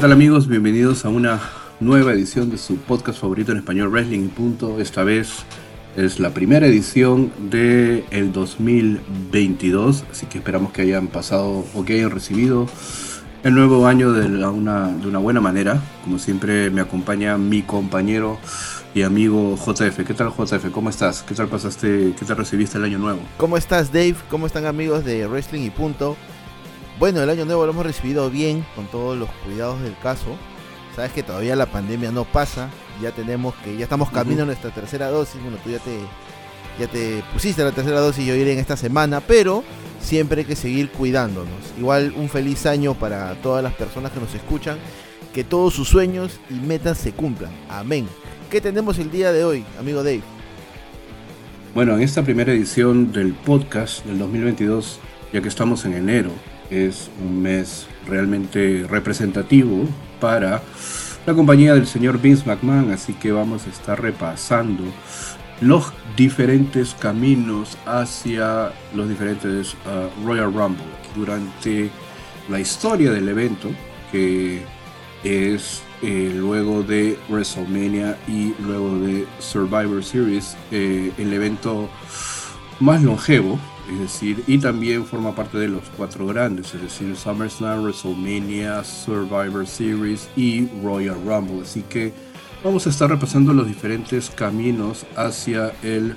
tal amigos? Bienvenidos a una nueva edición de su podcast favorito en español Wrestling punto. Esta vez es la primera edición del el 2022, así que esperamos que hayan pasado o que hayan recibido el nuevo año de, una, de una buena manera. Como siempre me acompaña mi compañero y amigo JF. ¿Qué tal JF? ¿Cómo estás? ¿Qué tal pasaste? ¿Qué tal recibiste el año nuevo? ¿Cómo estás Dave? ¿Cómo están amigos de Wrestling y punto? Bueno, el año nuevo lo hemos recibido bien, con todos los cuidados del caso. Sabes que todavía la pandemia no pasa, ya tenemos que, ya estamos camino a nuestra tercera dosis, bueno, tú ya te, ya te pusiste la tercera dosis, yo iré en esta semana, pero siempre hay que seguir cuidándonos. Igual un feliz año para todas las personas que nos escuchan, que todos sus sueños y metas se cumplan. Amén. ¿Qué tenemos el día de hoy, amigo Dave? Bueno, en esta primera edición del podcast del 2022, ya que estamos en enero, es un mes realmente representativo para la compañía del señor Vince McMahon, así que vamos a estar repasando los diferentes caminos hacia los diferentes uh, Royal Rumble durante la historia del evento, que es eh, luego de WrestleMania y luego de Survivor Series, eh, el evento más longevo es decir, y también forma parte de los cuatro grandes, es decir, SummerSlam, WrestleMania, Survivor Series y Royal Rumble. Así que vamos a estar repasando los diferentes caminos hacia el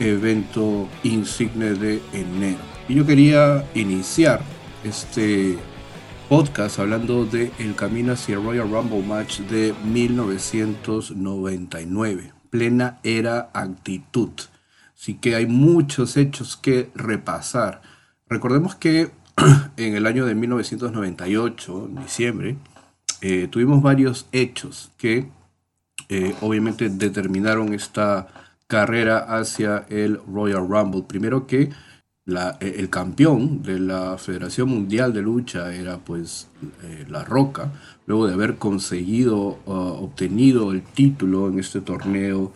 evento insigne de enero. Y yo quería iniciar este podcast hablando de el camino hacia el Royal Rumble Match de 1999, plena era actitud. Así que hay muchos hechos que repasar. Recordemos que en el año de 1998, en diciembre, eh, tuvimos varios hechos que eh, obviamente determinaron esta carrera hacia el Royal Rumble. Primero que eh, el campeón de la Federación Mundial de Lucha era pues La Roca, luego de haber conseguido, uh, obtenido el título en este torneo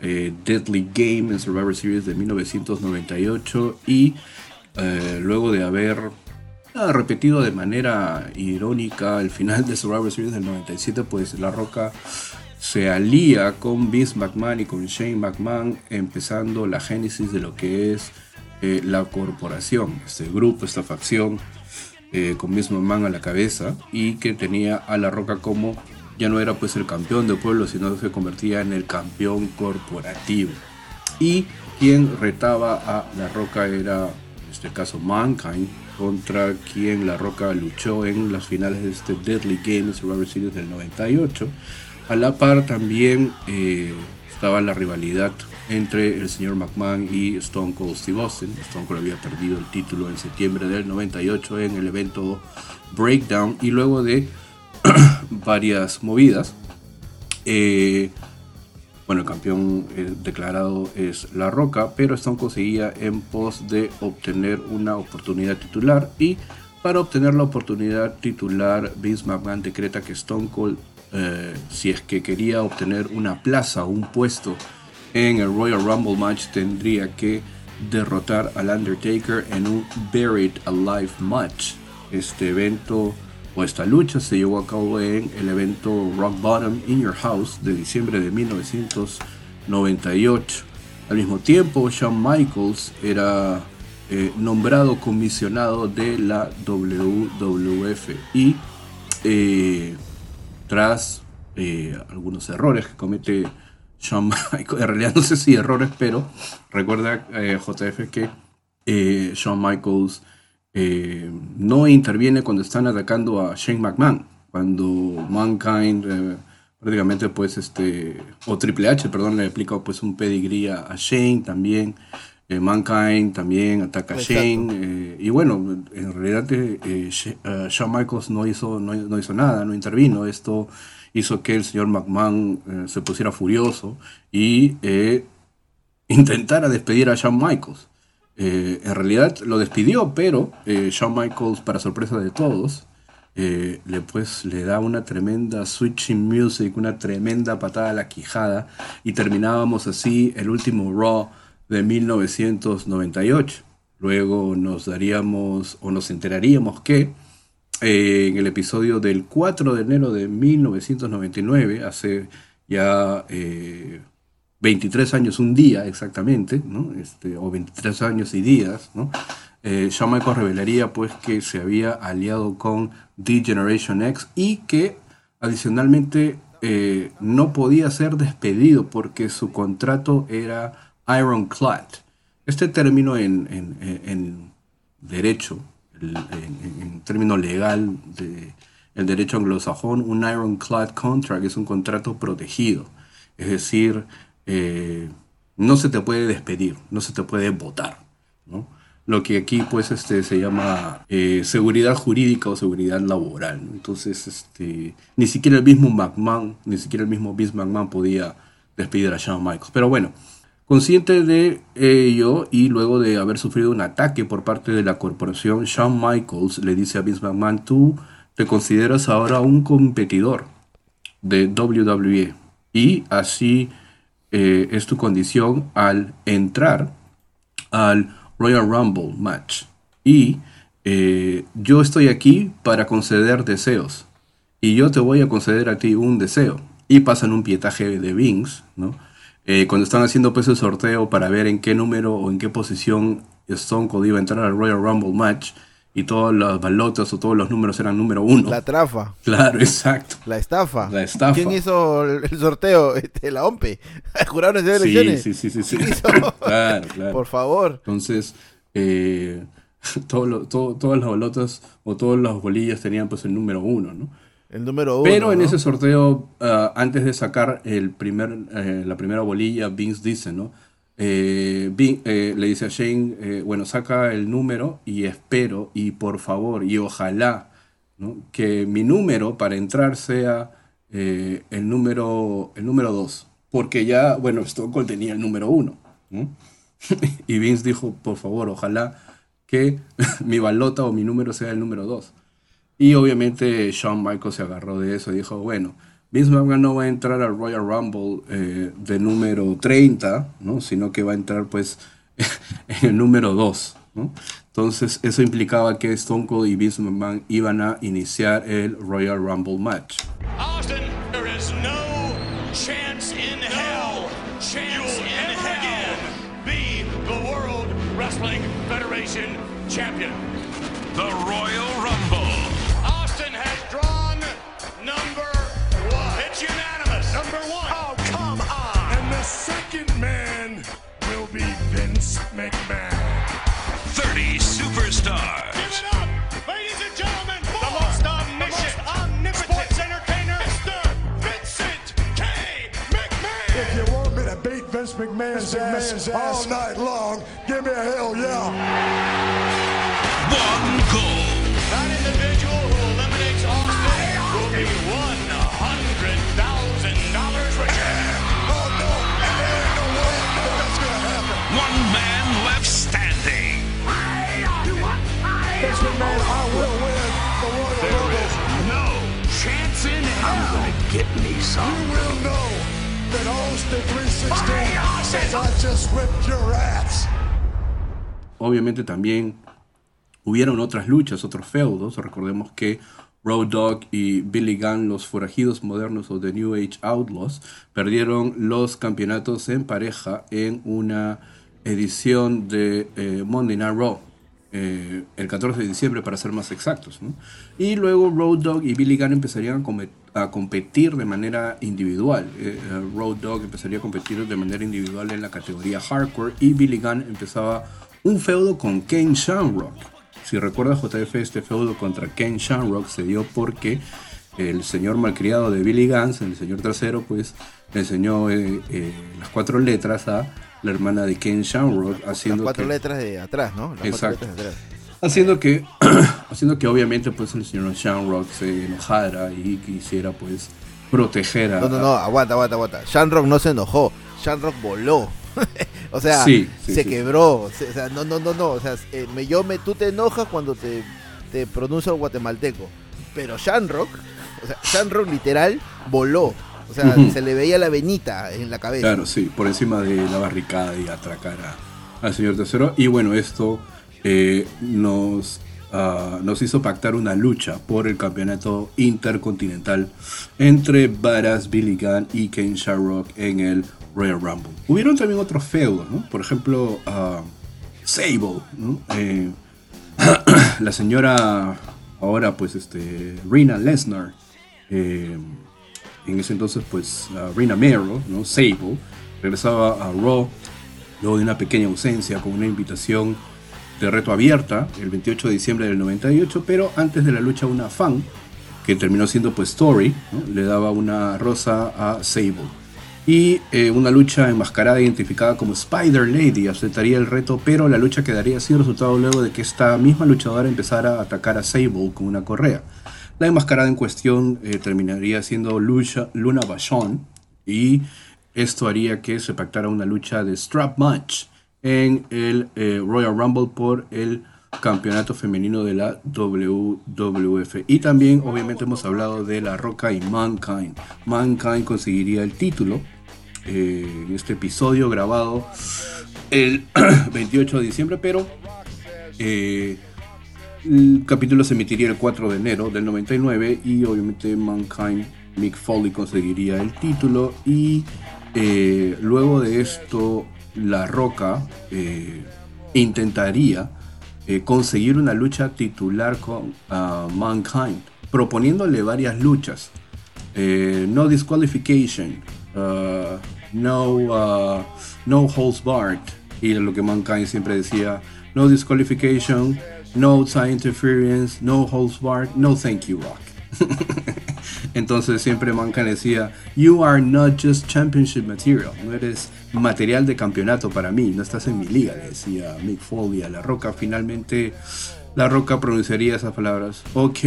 eh, Deadly Game en Survivor Series de 1998 y luego de haber ah, repetido de manera irónica el final de Survivor Series del 97, pues La Roca se alía con Vince McMahon y con Shane McMahon, empezando la génesis de lo que es eh, la corporación, este grupo, esta facción, eh, con mismo man a la cabeza y que tenía a La Roca como ya no era pues el campeón del pueblo, sino que se convertía en el campeón corporativo. Y quien retaba a La Roca era, en este caso, Mankind, contra quien La Roca luchó en las finales de este Deadly Game Survivor Series del 98. A la par también eh, estaba la rivalidad entre el señor McMahon y Stone Cold Steve Austin. Stone Cold había perdido el título en septiembre del 98 en el evento Breakdown y luego de varias movidas. Eh, bueno, el campeón eh, declarado es La Roca, pero Stone Cold seguía en pos de obtener una oportunidad titular y para obtener la oportunidad titular, Vince McMahon decreta que Stone Cold, eh, si es que quería obtener una plaza o un puesto en el Royal Rumble match tendría que derrotar al Undertaker en un Buried Alive match. Este evento o esta lucha se llevó a cabo en el evento Rock Bottom in Your House de diciembre de 1998. Al mismo tiempo, Shawn Michaels era eh, nombrado comisionado de la WWF y eh, tras eh, algunos errores que comete Shawn Michaels, en realidad no sé si errores, pero recuerda eh, JF que eh, Shawn Michaels eh, no interviene cuando están atacando a Shane McMahon, cuando Mankind prácticamente pues este, o Triple H, perdón, le aplica pues un pedigrí a, Shane también. Mankind también ataca a Shane. y bueno, en realidad Shawn Michaels no hizo, no, no, hizo nada, no intervino. Esto hizo que el señor McMahon eh, se pusiera furioso y eh, intentara despedir a Shawn Michaels. Eh, en realidad lo despidió, pero Shawn Michaels, para sorpresa de todos, le, pues, le da una tremenda switching music, una tremenda patada a la quijada y terminábamos así el último Raw de 1998. Luego nos daríamos o nos enteraríamos que en el episodio del 4 de enero de 1999, hace ya 23 años, un día exactamente, ¿no? este, o 23 años y días, ¿no? eh, Shawn Michaels revelaría pues que se había aliado con The Generation X y que adicionalmente eh, no podía ser despedido porque su contrato era ironclad. Este término en, derecho, en, término legal de el derecho anglosajón, un ironclad contract es un contrato protegido. Es decir, eh, no se te puede despedir, no se te puede votar. ¿no? lo que aquí pues este, se llama eh, seguridad jurídica o seguridad laboral. Entonces, este, ni siquiera el mismo McMahon, ni siquiera el mismo Vince McMahon podía despedir a Shawn Michaels. Pero bueno, consciente de ello y luego de haber sufrido un ataque por parte de la corporación, Shawn Michaels le dice a Vince McMahon, tú te consideras ahora un competidor de WWE y así eh, es tu condición al entrar al Royal Rumble match. Y eh, yo estoy aquí para conceder deseos. Y yo te voy a conceder a ti un deseo. Y pasan un pietaje de Vince, ¿no? Eh, cuando están haciendo pues el sorteo para ver en qué número o en qué posición Stone Cold iba a entrar al Royal Rumble match, y todas las balotas o todos los números eran número uno. La trafa. Claro, exacto. La estafa. La estafa. ¿Quién hizo el sorteo? Este, la OMPE. ¿Juraron de elecciones? Sí, sí, sí, sí. claro, claro. Por favor. Entonces, eh, todo todas las balotas o todas las bolillas tenían pues el número uno, ¿no? El número uno. Pero en ese sorteo, ah, antes de sacar el primer, eh, la primera bolilla, Vince dice, ¿no? Eh, eh, le dice a Shane, eh, bueno, saca el número y espero y por favor y ojalá que mi número para entrar sea el número el número 2, porque ya, bueno, Stone tenía el número 1. y Vince dijo, por favor, ojalá que mi balota o mi número sea el número 2. Y obviamente Shawn Michaels se agarró de eso y dijo, bueno, Vince McMahon no va a entrar al Royal Rumble eh, de número 30, ¿no? sino que va a entrar pues en el número 2. ¿no? Entonces eso implicaba que Stone Cold y Vince McMahon iban a iniciar el Royal Rumble match. Austin, there is no chance in hell, chance in hell, be the World Wrestling Federation champion. The Royal Vince McMahon. 30 superstars. Give it up, ladies and gentlemen, for the most omniscient, the most omnipotent sports entertainer, Mr. Vincent K. McMahon. If you want me to beat Vince McMahon's, Vince McMahon's ass, all night long, give me a hell yeah. One goal. That individual who eliminates Austin will be one Obviamente también hubieron otras luchas, otros feudos. Recordemos que Road Dogg y Billy Gunn, los forajidos modernos o The New Age Outlaws, perdieron los campeonatos en pareja en una edición de eh, Monday Night Raw. Eh, el 14 de diciembre para ser más exactos. Y luego Road Dogg y Billy Gunn empezarían a, competir de manera individual. Eh, Road Dogg empezaría a competir de manera individual en la categoría hardcore y Billy Gunn empezaba un feudo con Ken Shamrock. Si recuerda JF, este feudo contra Ken Shamrock se dio porque el señor malcriado de Billy Gunn, el señor tercero, pues le enseñó las cuatro letras a la hermana de Ken Shamrock, haciendo Las cuatro letras de atrás, ¿no? exacto. Haciendo que, haciendo que obviamente pues el señor Shamrock se enojara y quisiera pues proteger a... No, no, no, aguanta, aguanta, aguanta. Shamrock no se enojó, Shamrock voló. o sea, se quebró. O sea, no, no, no, no. O sea, eh, me, yo me, tú te enojas cuando te, te pronuncia el guatemalteco. Pero Shamrock, o sea, Shamrock literal voló. O sea, se le veía la venita en la cabeza. Claro, sí, por encima de la barricada y atracar al señor tercero. Y bueno, esto eh, nos ah, nos hizo pactar una lucha por el campeonato intercontinental entre Badass Billy Gunn y Ken Shamrock en el Royal Rumble. Hubieron también otros feudos, ¿no? Por ejemplo, uh, Sable, ¿no? Eh, la señora ahora pues este Rina Lesnar eh, en ese entonces pues Rina Mero, ¿no? Sable regresaba a Raw luego de una pequeña ausencia con una invitación de reto abierta el 28 de diciembre del 98, pero antes de la lucha una fan que terminó siendo pues Story, le daba una rosa a Sable. Y eh, una lucha enmascarada identificada como Spider Lady aceptaría el reto, pero la lucha quedaría sin resultado luego de que esta misma luchadora empezara a atacar a Sable con una correa. La enmascarada en cuestión eh, terminaría siendo Lucha, Luna Vachon y esto haría que se pactara una lucha de strap match en el eh, Royal Rumble por el campeonato femenino de la WWF. Y también obviamente hemos hablado de La Roca y Mankind. Mankind conseguiría el título eh, en este episodio grabado el 28 de diciembre, pero eh, el capítulo se emitiría el 4 de enero del 99 y obviamente Mankind, Mick Foley conseguiría el título y eh, luego de esto La Roca intentaría conseguir una lucha titular con uh, Mankind, proponiéndole varias luchas. no disqualification, uh, no, uh, no holds barred. Y lo que Mankind siempre decía, no disqualification, no side interference, no holds barred, no thank you, Rock. Entonces siempre Mankind decía, you are not just championship material, no eres material de campeonato para mí, no estás en mi liga, le decía Mick Foley a La Roca. Finalmente La Roca pronunciaría esas palabras, ok,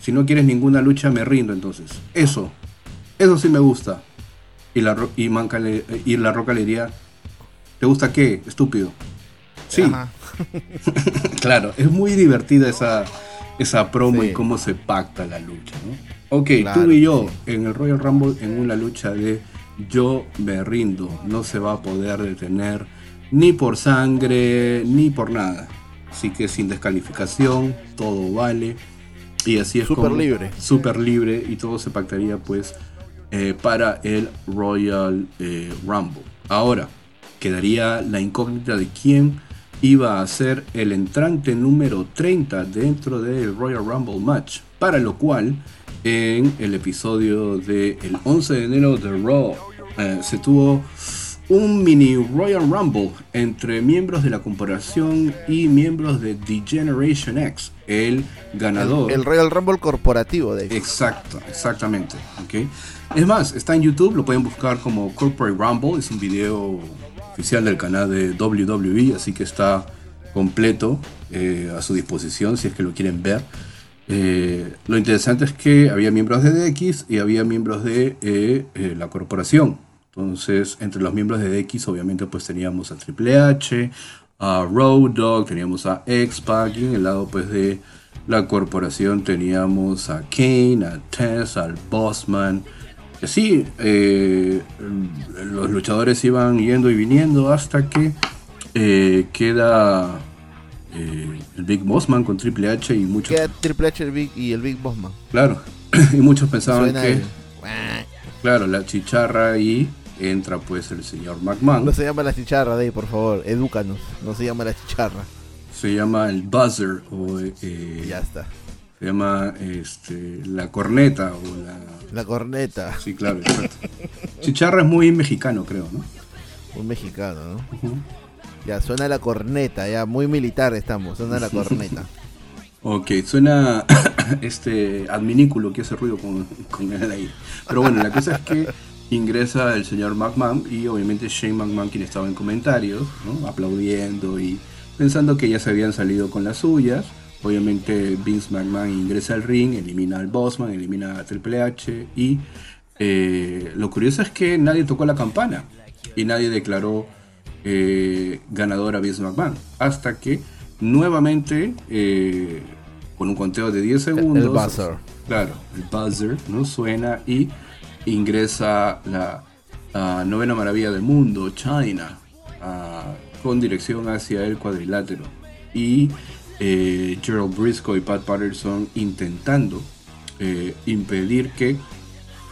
si no quieres ninguna lucha me rindo entonces. Eso, eso sí me gusta. Y la, y, Manca y la Roca le diría, ¿te gusta qué? Estúpido. Sí. claro, es muy divertida esa, esa promo y cómo se pacta la lucha. ¿no? Ok, tú y yo en el Royal Rumble en una lucha de yo me rindo, no se va a poder detener ni por sangre ni por nada. Así que sin descalificación, todo vale. Y así es super libre. Súper libre y todo se pactaría pues eh, para el Royal eh, Rumble. Ahora, quedaría la incógnita de quién iba a ser el entrante número 30 dentro del Royal Rumble match, para lo cual en el episodio del 11 de enero de Raw eh, se tuvo un mini Royal Rumble entre miembros de la corporación y miembros de The Generation X, el ganador. El, Royal Rumble corporativo, de Exacto, exactamente. Okay. Es más, está en YouTube, lo pueden buscar como Corporate Rumble, es un video oficial del canal de WWE, así que está completo eh, a su disposición si es que lo quieren ver. Eh, lo interesante es que había miembros de DX y había miembros de eh, la corporación. Entonces, entre los miembros de DX, obviamente, pues teníamos a Triple H, a Road Dogg, teníamos a X-Pac, y en el lado pues de la corporación teníamos a Kane, a Tess, al Bossman, sí, eh, los luchadores iban yendo y viniendo hasta que eh, queda eh, el Big Bossman con Triple H y muchos. Queda Triple H y el Big Bossman. Claro, y muchos pensaban que. Claro, la chicharra y entra pues el señor McMahon. No se llama la chicharra, Dave, por favor, edúcanos. No se llama la chicharra. Se llama el buzzer o. ya está. Se llama este, la corneta o la la corneta. Sí, claro, exacto. Chicharra es muy mexicano, creo, ¿no? Muy mexicano, ¿no? Ya, suena la corneta, ya, muy militar estamos, suena la corneta. ok, suena este adminículo que hace ruido con, con el aire. Pero bueno, la cosa es que ingresa el señor McMahon y obviamente Shane McMahon, quien estaba en comentarios, ¿no? aplaudiendo y pensando que ya se habían salido con las suyas. Obviamente Vince McMahon ingresa al ring, elimina al Bossman, elimina a Triple H y eh, lo curioso es que nadie tocó la campana y nadie declaró eh, ganador a Vince McMahon hasta que nuevamente eh, con un conteo de 10 segundos el, buzzer. claro el buzzer no suena y ingresa la novena maravilla del mundo China con dirección hacia el cuadrilátero. Y eh, Gerald Briscoe y Pat Patterson intentando eh, impedir que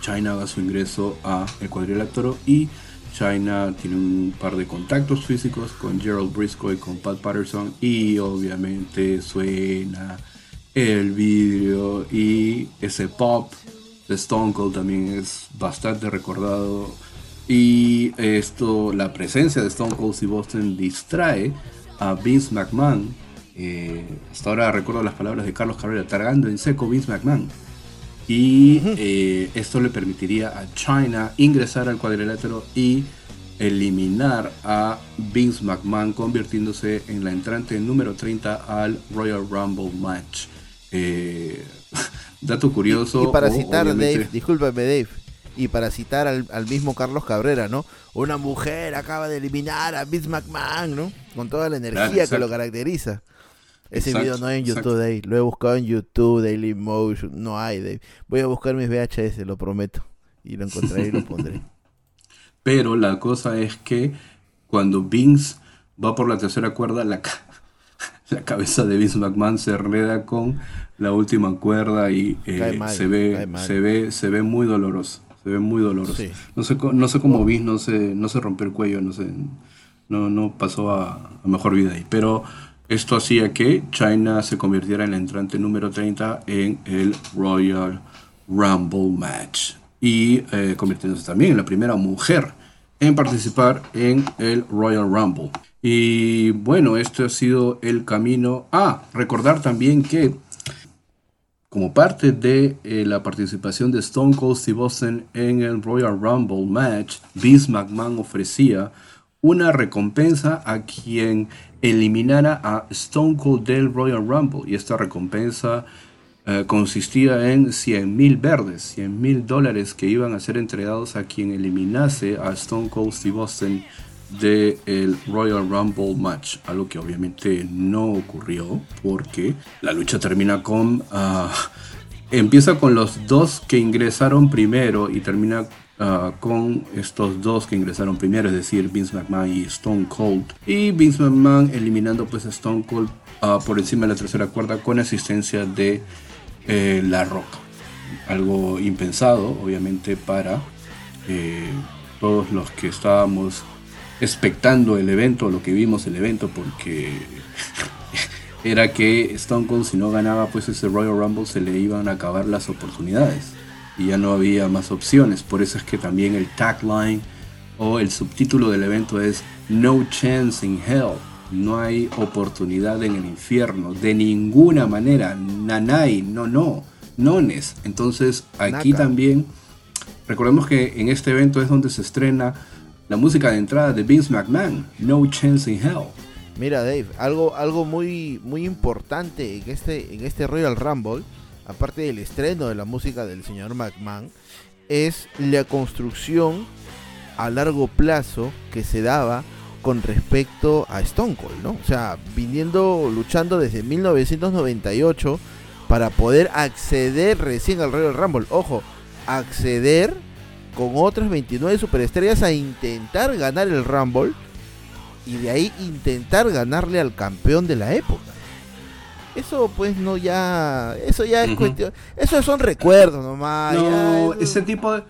China haga su ingreso a el cuadrilátero y China tiene un par de contactos físicos con Gerald Briscoe y con Pat Patterson y obviamente suena el vídeo y ese pop de Stone Cold también es bastante recordado y esto la presencia de Stone Cold y Boston distrae a Vince McMahon eh, hasta ahora recuerdo las palabras de Carlos Cabrera targando en seco Vince McMahon y eh, esto le permitiría a China ingresar al cuadrilátero y eliminar a Vince McMahon convirtiéndose en la entrante número 30 al Royal Rumble match. Eh, dato curioso. Y, para citar, Dave, discúlpame Dave, y para citar al, mismo Carlos Cabrera, ¿no? Una mujer acaba de eliminar a Vince McMahon, ¿no? Con toda la energía que lo caracteriza. Ese video no hay en YouTube, Dave. Lo he buscado en YouTube, Daily Motion. No hay, Dave. Voy a buscar mis VHS, lo prometo. Y lo encontraré y lo pondré. Pero la cosa es que cuando Vince va por la tercera cuerda, la, la cabeza de Vince McMahon se enreda con la última cuerda y eh, se, ve, se, ve, se ve muy doloroso. Se ve muy doloroso. No, sé, no sé cómo Vince no se, no se rompió el cuello, no sé. No, no pasó a, a mejor vida ahí. Pero esto hacía que China se convirtiera en la entrante número 30 en el Royal Rumble Match y eh, convirtiéndose también en la primera mujer en participar en el Royal Rumble. Y bueno, este ha sido el camino. Ah, recordar también que como parte de eh, la participación de Stone Cold Steve Austin en el Royal Rumble match, Vince McMahon ofrecía una recompensa a quien eliminara a Stone Cold del Royal Rumble. Y esta recompensa eh, consistía en 100 mil verdes, 100 mil dólares que iban a ser entregados a quien eliminase a Stone Cold Steve Austin del Royal Rumble match, algo que obviamente no ocurrió porque la lucha termina con... Ah, empieza con los dos que ingresaron primero y termina Ah, con estos dos que ingresaron primero, es decir, Vince McMahon y Stone Cold. Y Vince McMahon eliminando pues a Stone Cold ah, por encima de la tercera cuerda con asistencia de eh, La Roca. Algo impensado, obviamente, para eh, todos los que estábamos expectando el evento, lo que vimos el evento, porque era que Stone Cold si no ganaba pues ese Royal Rumble se le iban a acabar las oportunidades y ya no había más opciones. Por eso es que también el tagline o el subtítulo del evento es No Chance in Hell. No hay oportunidad en el infierno, de ninguna manera. Nanay, no, no, nones. Entonces aquí también, recordemos que en este evento es donde se estrena la música de entrada de Vince McMahon, No Chance in Hell. Mira Dave, algo, algo muy, muy importante en este, en este Royal Rumble aparte del estreno de la música del señor McMahon, es la construcción a largo plazo que se daba con respecto a Stone Cold, ¿no? O sea, viniendo, luchando desde 1998 para poder acceder recién al Royal Rumble. Ojo, acceder con otras 29 superestrellas a intentar ganar el Rumble y de ahí intentar ganarle al campeón de la época. Eso pues no ya, eso ya es cuestión, eso son recuerdos nomás. No, ese tipo de,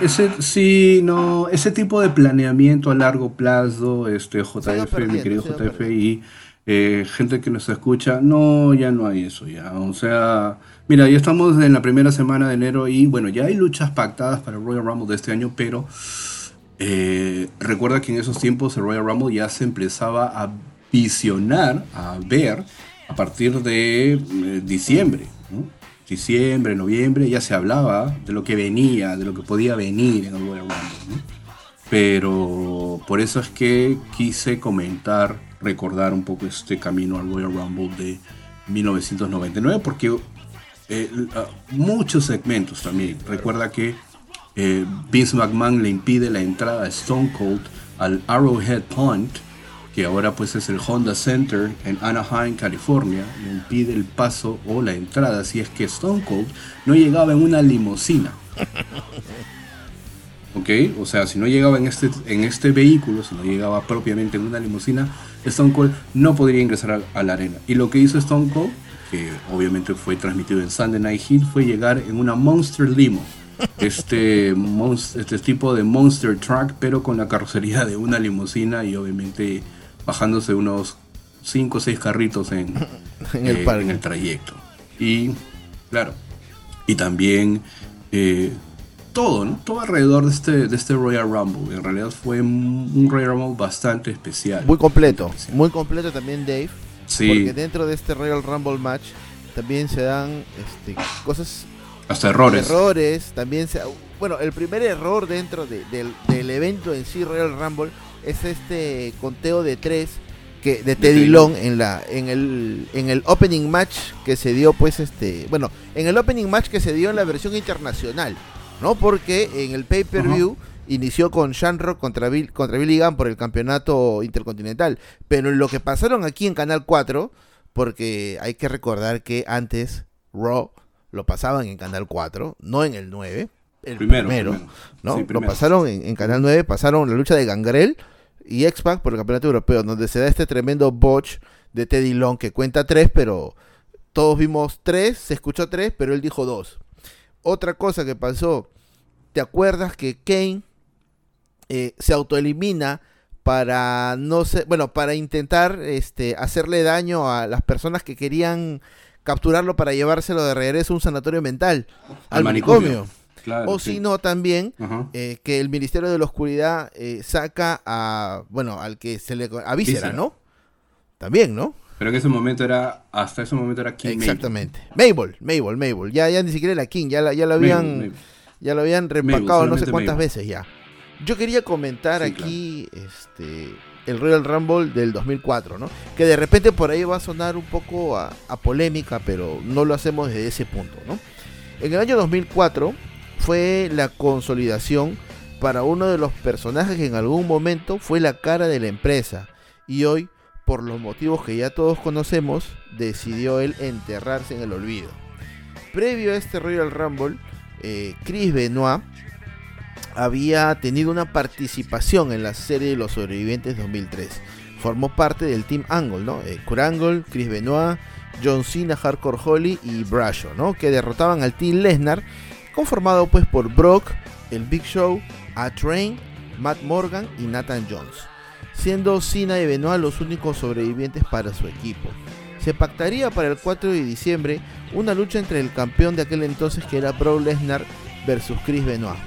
ese sí, no, ese tipo de planeamiento a largo plazo, este JF, mi querido JF y eh, gente que nos escucha, no, ya no hay eso ya, o sea, mira, ya estamos en la primera semana de enero y bueno, ya hay luchas pactadas para el Royal Rumble de este año, pero eh, recuerda que en esos tiempos el Royal Rumble ya se empezaba a visionar, a ver a partir de eh, diciembre. Diciembre, noviembre, ya se hablaba de lo que venía, de lo que podía venir en el Royal Rumble. Pero por eso es que quise comentar, recordar un poco este camino al Royal Rumble de 1999, porque eh, muchos segmentos también. Recuerda que eh, Vince McMahon le impide la entrada a Stone Cold al Arrowhead Point que ahora pues es el Honda Center en Anaheim, California, le impide el paso o la entrada si es que Stone Cold no llegaba en una limusina. ¿ok? O sea, si no llegaba en este, en este vehículo, si no llegaba propiamente en una limusina, Stone Cold no podría ingresar a, la arena. Y lo que hizo Stone Cold, que obviamente fue transmitido en Sunday Night Heat, fue llegar en una Monster Limo. Este, este tipo de Monster Truck, pero con la carrocería de una limusina y obviamente bajándose unos 5 o 6 carritos en, el eh, en el trayecto. Y claro, y también eh, todo, ¿no? Todo alrededor de este, de este Royal Rumble. En realidad fue un Royal Rumble bastante especial. Muy completo, muy completo también Dave. Sí. Porque dentro de este Royal Rumble match también se dan este, cosas... Hasta errores. Errores, también se... Bueno, el primer error dentro del, evento en sí, Royal Rumble, es este conteo de tres que, de Teddy Long en la en el en el opening match que se dio pues este bueno en el opening match que se dio en la versión internacional ¿no? Porque en el pay-per-view inició con Shanrock contra, Bill, contra Billy Gunn por el campeonato intercontinental. Pero lo que pasaron aquí en Canal 4, porque hay que recordar que antes Raw lo pasaban en Canal 4, no en el 9. El primero, ¿no? lo pasaron en, Canal 9, pasaron la lucha de Gangrel y X-Pac por el campeonato europeo, donde se da este tremendo botch de Teddy Long que cuenta tres, pero todos vimos tres, se escuchó tres, pero él dijo dos otra cosa que pasó, ¿te acuerdas que Kane eh, se autoelimina para no sé, bueno, para intentar este, hacerle daño a las personas que querían capturarlo para llevárselo de regreso a un sanatorio mental, al, manicomio. O si no, también eh, que el Ministerio de la Oscuridad eh, saca a, bueno, al que se le... a ¿no? También, ¿no? Pero en ese momento era, hasta ese momento era King Exactamente. Mabel, Mabel, Mabel. Ya, ya ni siquiera era King, ya, ya lo habían, ya lo habían repacado no sé cuántas veces ya. Yo quería comentar aquí este el Royal Rumble del 2004, ¿no? Que de repente por ahí va a sonar un poco a, a polémica, pero no lo hacemos desde ese punto, ¿no? En el año 2004 fue la consolidación para uno de los personajes que en algún momento fue la cara de la empresa y hoy por los motivos que ya todos conocemos, decidió él enterrarse en el olvido. Previo a este Royal Rumble, eh, Chris Benoit había tenido una participación en la serie de los sobrevivientes 2003. Formó parte del Team Angle, ¿no? Eh, Kurt Angle, Chris Benoit, John Cena, Hardcore Holly y Bradshaw, ¿no? Que derrotaban al Team Lesnar, conformado pues por Brock, el Big Show, A-Train, Matt Morgan y Nathan Jones siendo Cena y Benoit los únicos sobrevivientes para su equipo. Se pactaría para el 4 de diciembre una lucha entre el campeón de aquel entonces que era Brock Lesnar versus Chris Benoit.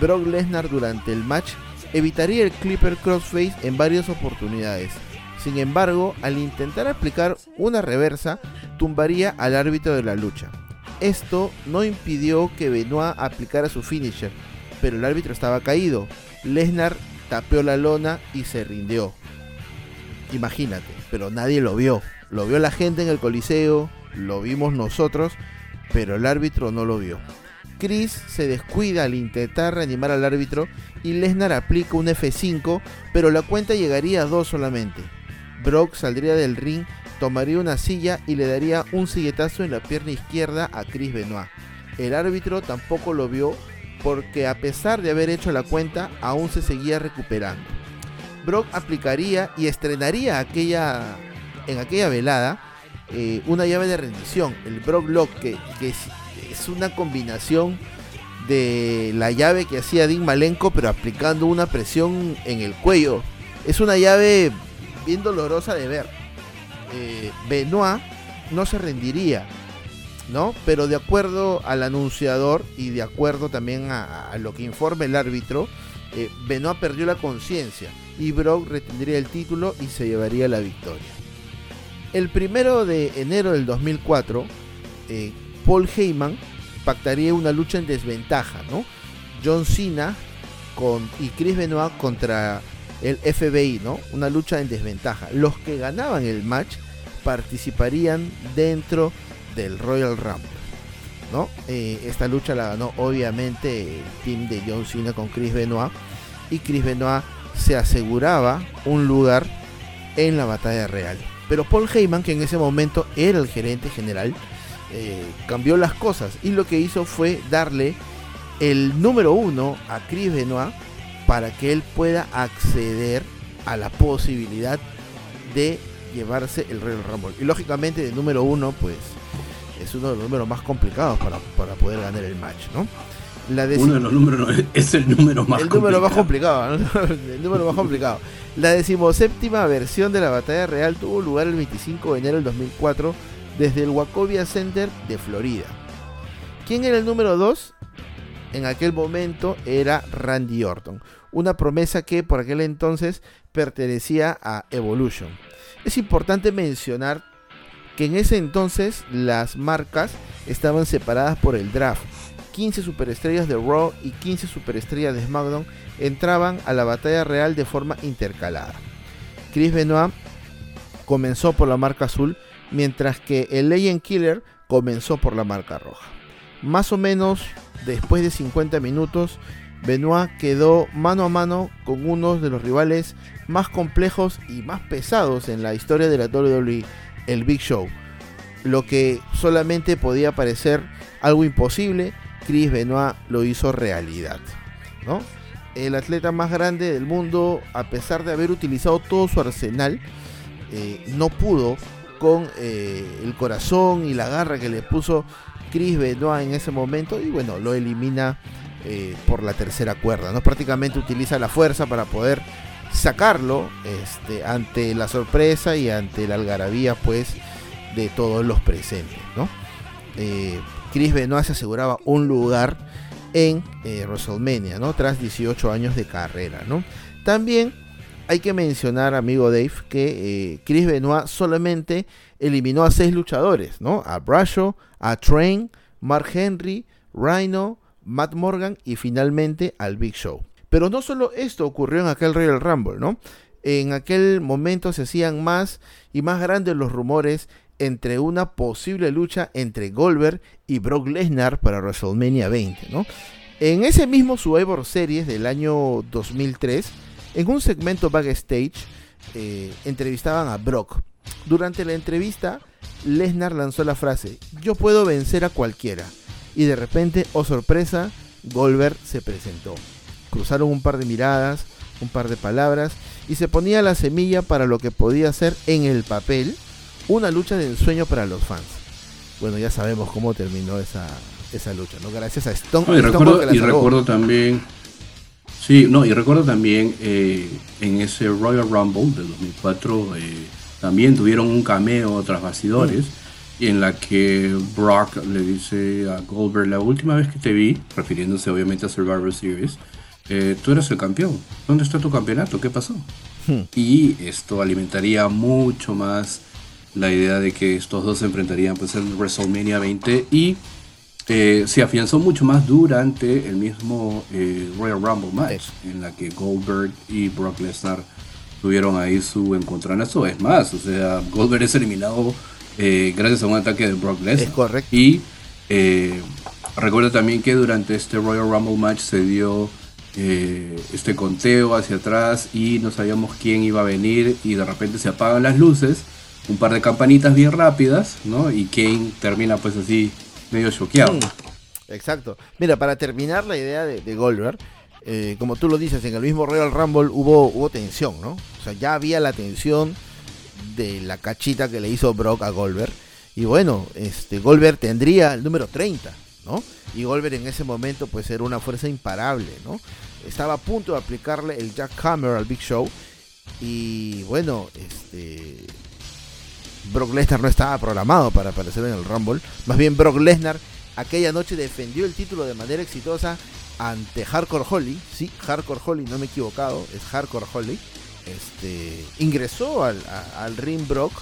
Brock Lesnar durante el match evitaría el Clipper Crossface en varias oportunidades. Sin embargo, al intentar aplicar una reversa, tumbaría al árbitro de la lucha. Esto no impidió que Benoit aplicara su finisher, pero el árbitro estaba caído. Lesnar tapeó la lona y se rindió. Imagínate, pero nadie lo vio. Lo vio la gente en el coliseo, lo vimos nosotros, pero el árbitro no lo vio. Chris se descuida al intentar reanimar al árbitro y Lesnar aplica un F5, pero la cuenta llegaría a dos solamente. Brock saldría del ring, tomaría una silla y le daría un silletazo en la pierna izquierda a Chris Benoit. El árbitro tampoco lo vio porque a pesar de haber hecho la cuenta, aún se seguía recuperando. Brock aplicaría y estrenaría aquella, en aquella velada eh, una llave de rendición, el Brock Lock, que, es, una combinación de la llave que hacía Dean Malenko, pero aplicando una presión en el cuello. Es una llave bien dolorosa de ver. Eh, Benoit no se rendiría, ¿no? Pero de acuerdo al anunciador y de acuerdo también a, lo que informa el árbitro, eh, Benoit perdió la conciencia y Brock retendría el título y se llevaría la victoria. El primero de enero del 2004, eh, Paul Heyman pactaría una lucha en desventaja, ¿no? John Cena con, y Chris Benoit contra el FBI, ¿no? Una lucha en desventaja. Los que ganaban el match participarían dentro del Royal Rumble. ¿no? Eh, esta lucha la ganó obviamente el team de John Cena con Chris Benoit y Chris Benoit se aseguraba un lugar en la batalla real. Pero Paul Heyman, que en ese momento era el gerente general, eh, cambió las cosas y lo que hizo fue darle el número uno a Chris Benoit para que él pueda acceder a la posibilidad de llevarse el Royal Rumble. Y lógicamente de número uno, pues es uno de los números más complicados para, para poder ganar el match, ¿no? La Uno de los números es el número más el número más complicado, el número más complicado. La decimoséptima versión de la batalla real tuvo lugar el 25 de enero del 2004 desde el Wachovia Center de Florida. ¿Quién era el número 2? En aquel momento era Randy Orton, una promesa que por aquel entonces pertenecía a Evolution. Es importante mencionar que en ese entonces las marcas estaban separadas por el draft. 15 superestrellas de Raw y 15 superestrellas de SmackDown entraban a la batalla real de forma intercalada. Chris Benoit comenzó por la marca azul, mientras que el Legend Killer comenzó por la marca roja. Más o menos después de 50 minutos, Benoit quedó mano a mano con uno de los rivales más complejos y más pesados en la historia de la WWE, el Big Show. Lo que solamente podía parecer algo imposible, Chris Benoit lo hizo realidad. ¿no? El atleta más grande del mundo, a pesar de haber utilizado todo su arsenal, eh, no pudo con eh, el corazón y la garra que le puso Chris Benoit en ese momento y bueno, lo elimina eh, por la tercera cuerda. ¿no? Prácticamente utiliza la fuerza para poder sacarlo este, ante la sorpresa y ante la algarabía pues de todos los presentes. ¿no? Eh, Chris Benoit se aseguraba un lugar en eh, WrestleMania, ¿no? tras 18 años de carrera. ¿no? También hay que mencionar, amigo Dave, que Chris Benoit solamente eliminó a seis luchadores, ¿no? A Brasho, a Train, Mark Henry, Rhino, Matt Morgan y finalmente al Big Show. Pero no solo esto ocurrió en aquel Royal Rumble, ¿no? En aquel momento se hacían más y más grandes los rumores entre una posible lucha entre Goldberg y Brock Lesnar para WrestleMania 20, ¿no? En ese mismo Survivor Series del año 2003, en un segmento backstage, eh, entrevistaban a Brock. Durante la entrevista, Lesnar lanzó la frase, yo puedo vencer a cualquiera y de repente, oh sorpresa, Goldberg se presentó. Cruzaron un par de miradas, un par de palabras y se ponía la semilla para lo que podía ser en el papel una lucha de ensueño para los fans. Bueno, ya sabemos cómo terminó esa, esa lucha, ¿no? Gracias a Stone. y, recuerdo, y recuerdo también, sí, no, y recuerdo también eh, en ese Royal Rumble del 2004 eh, también tuvieron un cameo tras bastidores. Mm en la que Brock le dice a Goldberg, la última vez que te vi, refiriéndose obviamente a Survivor Series, eh, tú eres el campeón. ¿Dónde está tu campeonato? ¿Qué pasó? Hmm. Y esto alimentaría mucho más la idea de que estos dos se enfrentarían pues en WrestleMania 20 y eh, se afianzó mucho más durante el mismo eh, Royal Rumble match, en la que Goldberg y Brock Lesnar tuvieron ahí su encontronazo. Es más, o sea, Goldberg es eliminado eh, gracias a un ataque de Brock Lesnar. Es correcto. Y eh, recuerdo también que durante este Royal Rumble match se dio eh, este conteo hacia atrás y no sabíamos quién iba a venir y de repente se apagan las luces, un par de campanitas bien rápidas, ¿no? Y Kane termina pues así medio choqueado. Mm, exacto. Mira, para terminar la idea de, de Goldberg, como tú lo dices, en el mismo Royal Rumble hubo, hubo tensión, ¿no? O sea, ya había la tensión de la cachita que le hizo Brock a Goldberg. Y bueno, este Goldberg tendría el número 30, ¿no? Y Goldberg en ese momento pues era una fuerza imparable, ¿no? Estaba a punto de aplicarle el Jack Hammer al Big Show. Y bueno, este Brock Lesnar no estaba programado para aparecer en el Rumble. Más bien Brock Lesnar aquella noche defendió el título de manera exitosa ante Hardcore Holly. Sí, Hardcore Holly, no me he equivocado, es Hardcore Holly este, ingresó al, ring Brock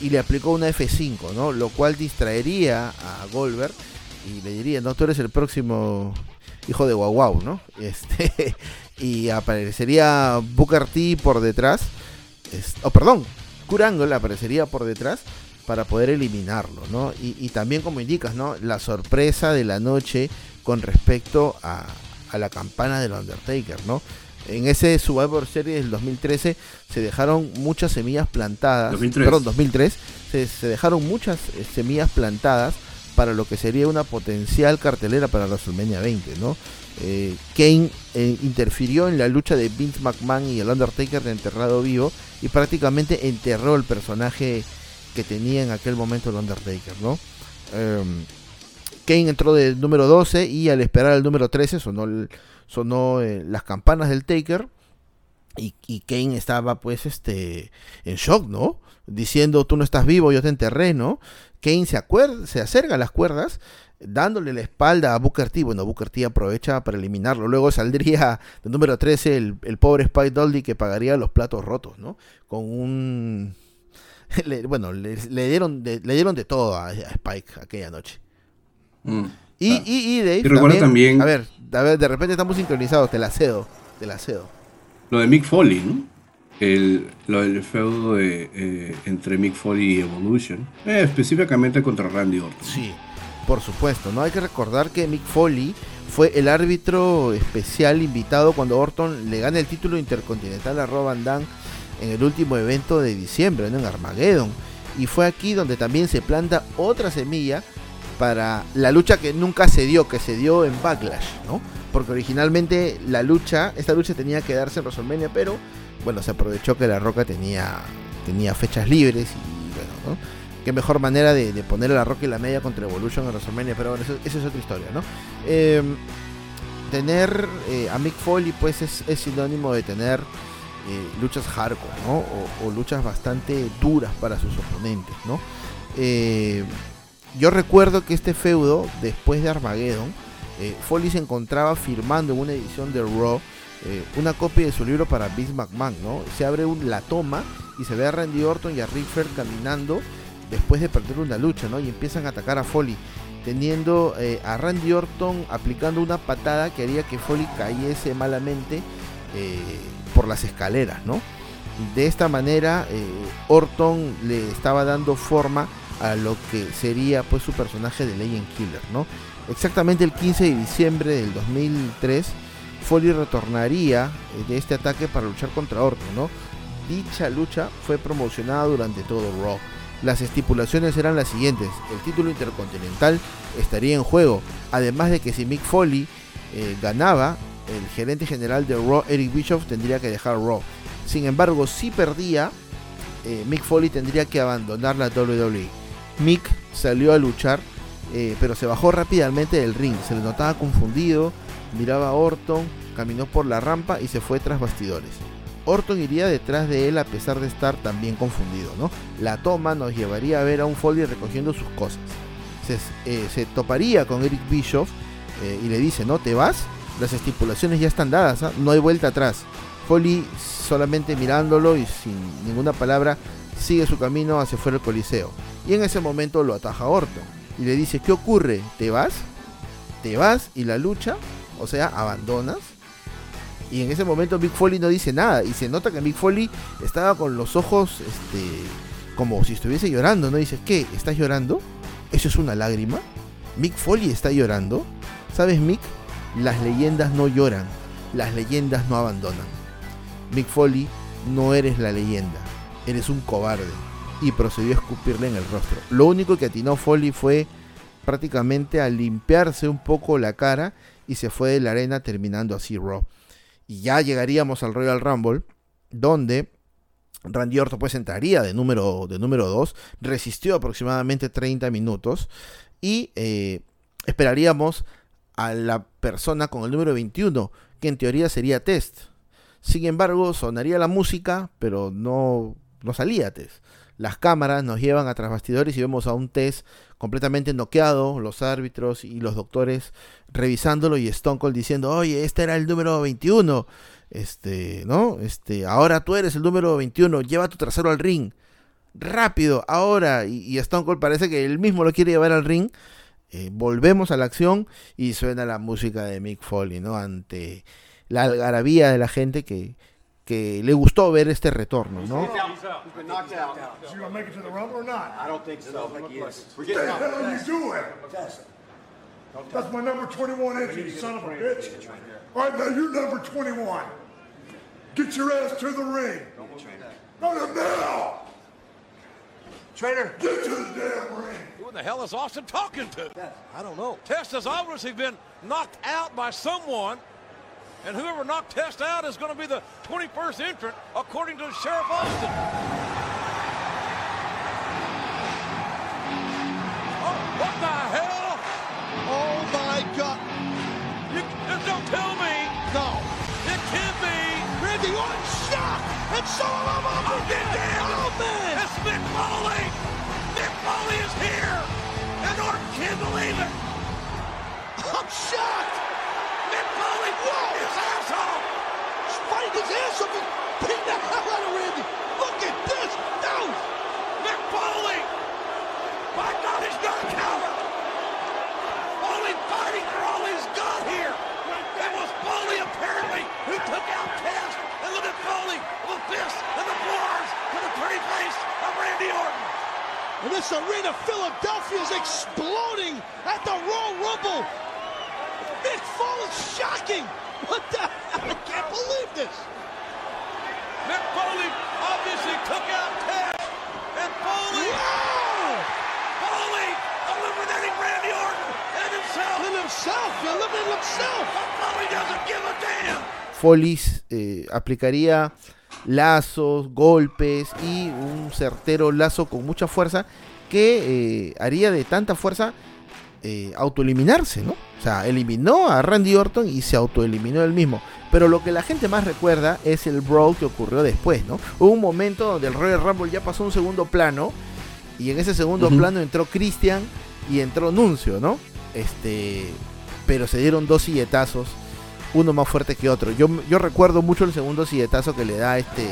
y le aplicó una F5, ¿no? Lo cual distraería a Goldberg y le diría, no, tú eres el próximo hijo de Guau ¿no? Este, y aparecería Booker T por detrás, oh, perdón, Kurangle aparecería por detrás para poder eliminarlo, ¿no? Y, y, también como indicas, ¿no? La sorpresa de la noche con respecto a, a la campana del Undertaker, ¿no? En ese Survivor Series del 2013 se dejaron muchas semillas plantadas. 2003. Perdón, 2003. Se, dejaron muchas eh, semillas plantadas para lo que sería una potencial cartelera para WrestleMania 20, ¿no? Eh, Kane eh, interfirió en la lucha de Vince McMahon y el Undertaker de enterrado vivo y prácticamente enterró el personaje que tenía en aquel momento el Undertaker, ¿no? Em, Kane entró del número 12 y al esperar el número 13 sonó, sonó eh, las campanas del Taker y, y, Kane estaba pues este en shock, ¿no? Diciendo tú no estás vivo, yo te enterré, ¿no? Kane se, se acerca a las cuerdas dándole la espalda a Booker T. Bueno, Booker T aprovecha para eliminarlo. Luego saldría de número 13 el, el pobre Spike Dolly que pagaría los platos rotos, ¿no? Con un... bueno, le, dieron de, le dieron de todo a, Spike aquella noche. Mm, y, y, y, Dave, recuerda también, A ver, a ver, de repente estamos sincronizados, te la cedo, te la cedo. Lo de Mick Foley, ¿no? El, lo del feudo de, eh, entre Mick Foley y Evolution, eh, específicamente contra Randy Orton. Sí, por supuesto, ¿no? Hay que recordar que Mick Foley fue el árbitro especial invitado cuando Orton le gana el título intercontinental a Rob Van Damme en el último evento de diciembre, en Armageddon. Y fue aquí donde también se planta otra semilla para la lucha que nunca se dio, que se dio en Backlash, ¿no? Porque originalmente la lucha, esta lucha tenía que darse en WrestleMania, pero bueno, se aprovechó que La Roca tenía, tenía fechas libres y bueno, ¿no? qué mejor manera de, poner a la Roca y la media contra Evolution en WrestleMania, pero bueno, eso, es otra historia, ¿no? Em, tener eh, a Mick Foley, pues es, sinónimo de tener eh, luchas hardcore, ¿no? O, luchas bastante duras para sus oponentes, ¿no? Eh, yo recuerdo que este feudo, después de Armageddon, Foley se encontraba firmando en una edición de Raw una copia de su libro para Vince McMahon, ¿no? Se abre la toma y se ve a Randy Orton y a Ric Flair caminando después de perder una lucha, ¿no? Y empiezan a atacar a Foley, teniendo eh, a Randy Orton aplicando una patada que haría que Foley cayese malamente eh, por las escaleras, ¿no? De esta manera, eh, Orton le estaba dando forma a lo que sería pues su personaje de Legend Killer, ¿no? Exactamente el 15 de diciembre del 2003, Foley retornaría de este ataque para luchar contra Orton, ¿no? Dicha lucha fue promocionada durante todo Raw las estipulaciones eran las siguientes. El título intercontinental estaría en juego. Además de que si Mick Foley eh, ganaba, el gerente general de Raw, Eric Bischoff, tendría que dejar Raw. Sin embargo, si perdía, eh, Mick Foley tendría que abandonar la WWE. Mick salió a luchar, eh, pero se bajó rápidamente del ring. Se le notaba confundido, miraba a Orton, caminó por la rampa y se fue tras bastidores. Orton iría detrás de él a pesar de estar también confundido, ¿no? La toma nos llevaría a ver a un Foley recogiendo sus cosas. Se, eh, toparía con Eric Bischoff eh, y le dice, ¿no? ¿Te vas? Las estipulaciones ya están dadas, ¿ah? no hay vuelta atrás. Foley solamente mirándolo y sin ninguna palabra sigue su camino hacia fuera del coliseo. Y en ese momento lo ataja Orton y le dice, ¿qué ocurre? ¿Te vas? ¿Te vas? ¿Y la lucha? O sea, abandonas y en ese momento Mick Foley no dice nada. Y se nota que Mick Foley estaba con los ojos este, como si estuviese llorando. ¿No dice, ¿qué? ¿Estás llorando? ¿Eso es una lágrima? ¿Mick Foley está llorando? ¿Sabes, Mick? Las leyendas no lloran. Las leyendas no abandonan. Mick Foley, no eres la leyenda. Eres un cobarde. Y procedió a escupirle en el rostro. Lo único que atinó Foley fue prácticamente a limpiarse un poco la cara y se fue de la arena terminando así Raw. Y ya llegaríamos al Royal Rumble, donde Randy Orton pues entraría de número, de número 2, resistió aproximadamente 30 minutos y eh, esperaríamos a la persona con el número 21, que en teoría sería Test. Sin embargo, sonaría la música, pero no, no salía Test. Las cámaras nos llevan a tras bastidores y vemos a un Test completamente noqueado, los árbitros y los doctores revisándolo y Stone Cold diciendo, oye, este era el número 21, este, ¿no? Este, ahora tú eres el número 21, lleva tu trasero al ring, rápido, ahora, y, Stone Cold parece que él mismo lo quiere llevar al ring, eh, volvemos a la acción y suena la música de Mick Foley, ¿no? Ante la algarabía de la gente que, que le gustó ver este retorno, ¿no? That's my number 21 entry, you son of a bitch. All right, now you're number 21. Get your ass to the ring. Go to now. Trainer. get to the damn ring. Who in the hell is Austin talking to? I don't know. Test has obviously been knocked out by someone, and whoever knocked Test out is going to be the 21st entrant, according to Sheriff Austin. Oh, what the hell? Oh my God. You, don't tell me. No. It can be. Randy Orton shot, and so am I. Oh. Oh man. It's Mick Foley. Mick Foley is here, and Orton can't believe it. I'm shocked. Mick Foley whoa his asshole. He's fighting his ass off. He's beating the hell out of Randy. Look at this. No. Mick Foley. My God, he's not a coward. Foley fighting for all he's got here. It was Foley apparently who took out Test. And look at Foley, the fists and the forearms to the pretty face of Randy Orton. And this arena, Philadelphia, is exploding at the Royal Rumble. Mick Foley, shocking. What the hell? I can't believe this. Mick Foley obviously took out Test. And Foley, Wow! Foley eliminating Randy Orton and himself. And himself, he eliminated himself. But Foley doesn't give a damn. Foley eh, aplicaría lazos, golpes y un certero lazo con mucha fuerza que eh, haría de tanta fuerza eh, autoeliminarse, ¿no? O sea, eliminó a Randy Orton y se autoeliminó él mismo. Pero lo que la gente más recuerda es el brawl que ocurrió después, ¿no? Hubo un momento donde el Royal Rumble ya pasó un segundo plano y en ese segundo plano entró Christian y entró Nuncio, ¿no? Este, pero se dieron dos silletazos, uno más fuerte que otro. Yo, yo recuerdo mucho el segundo silletazo que le da este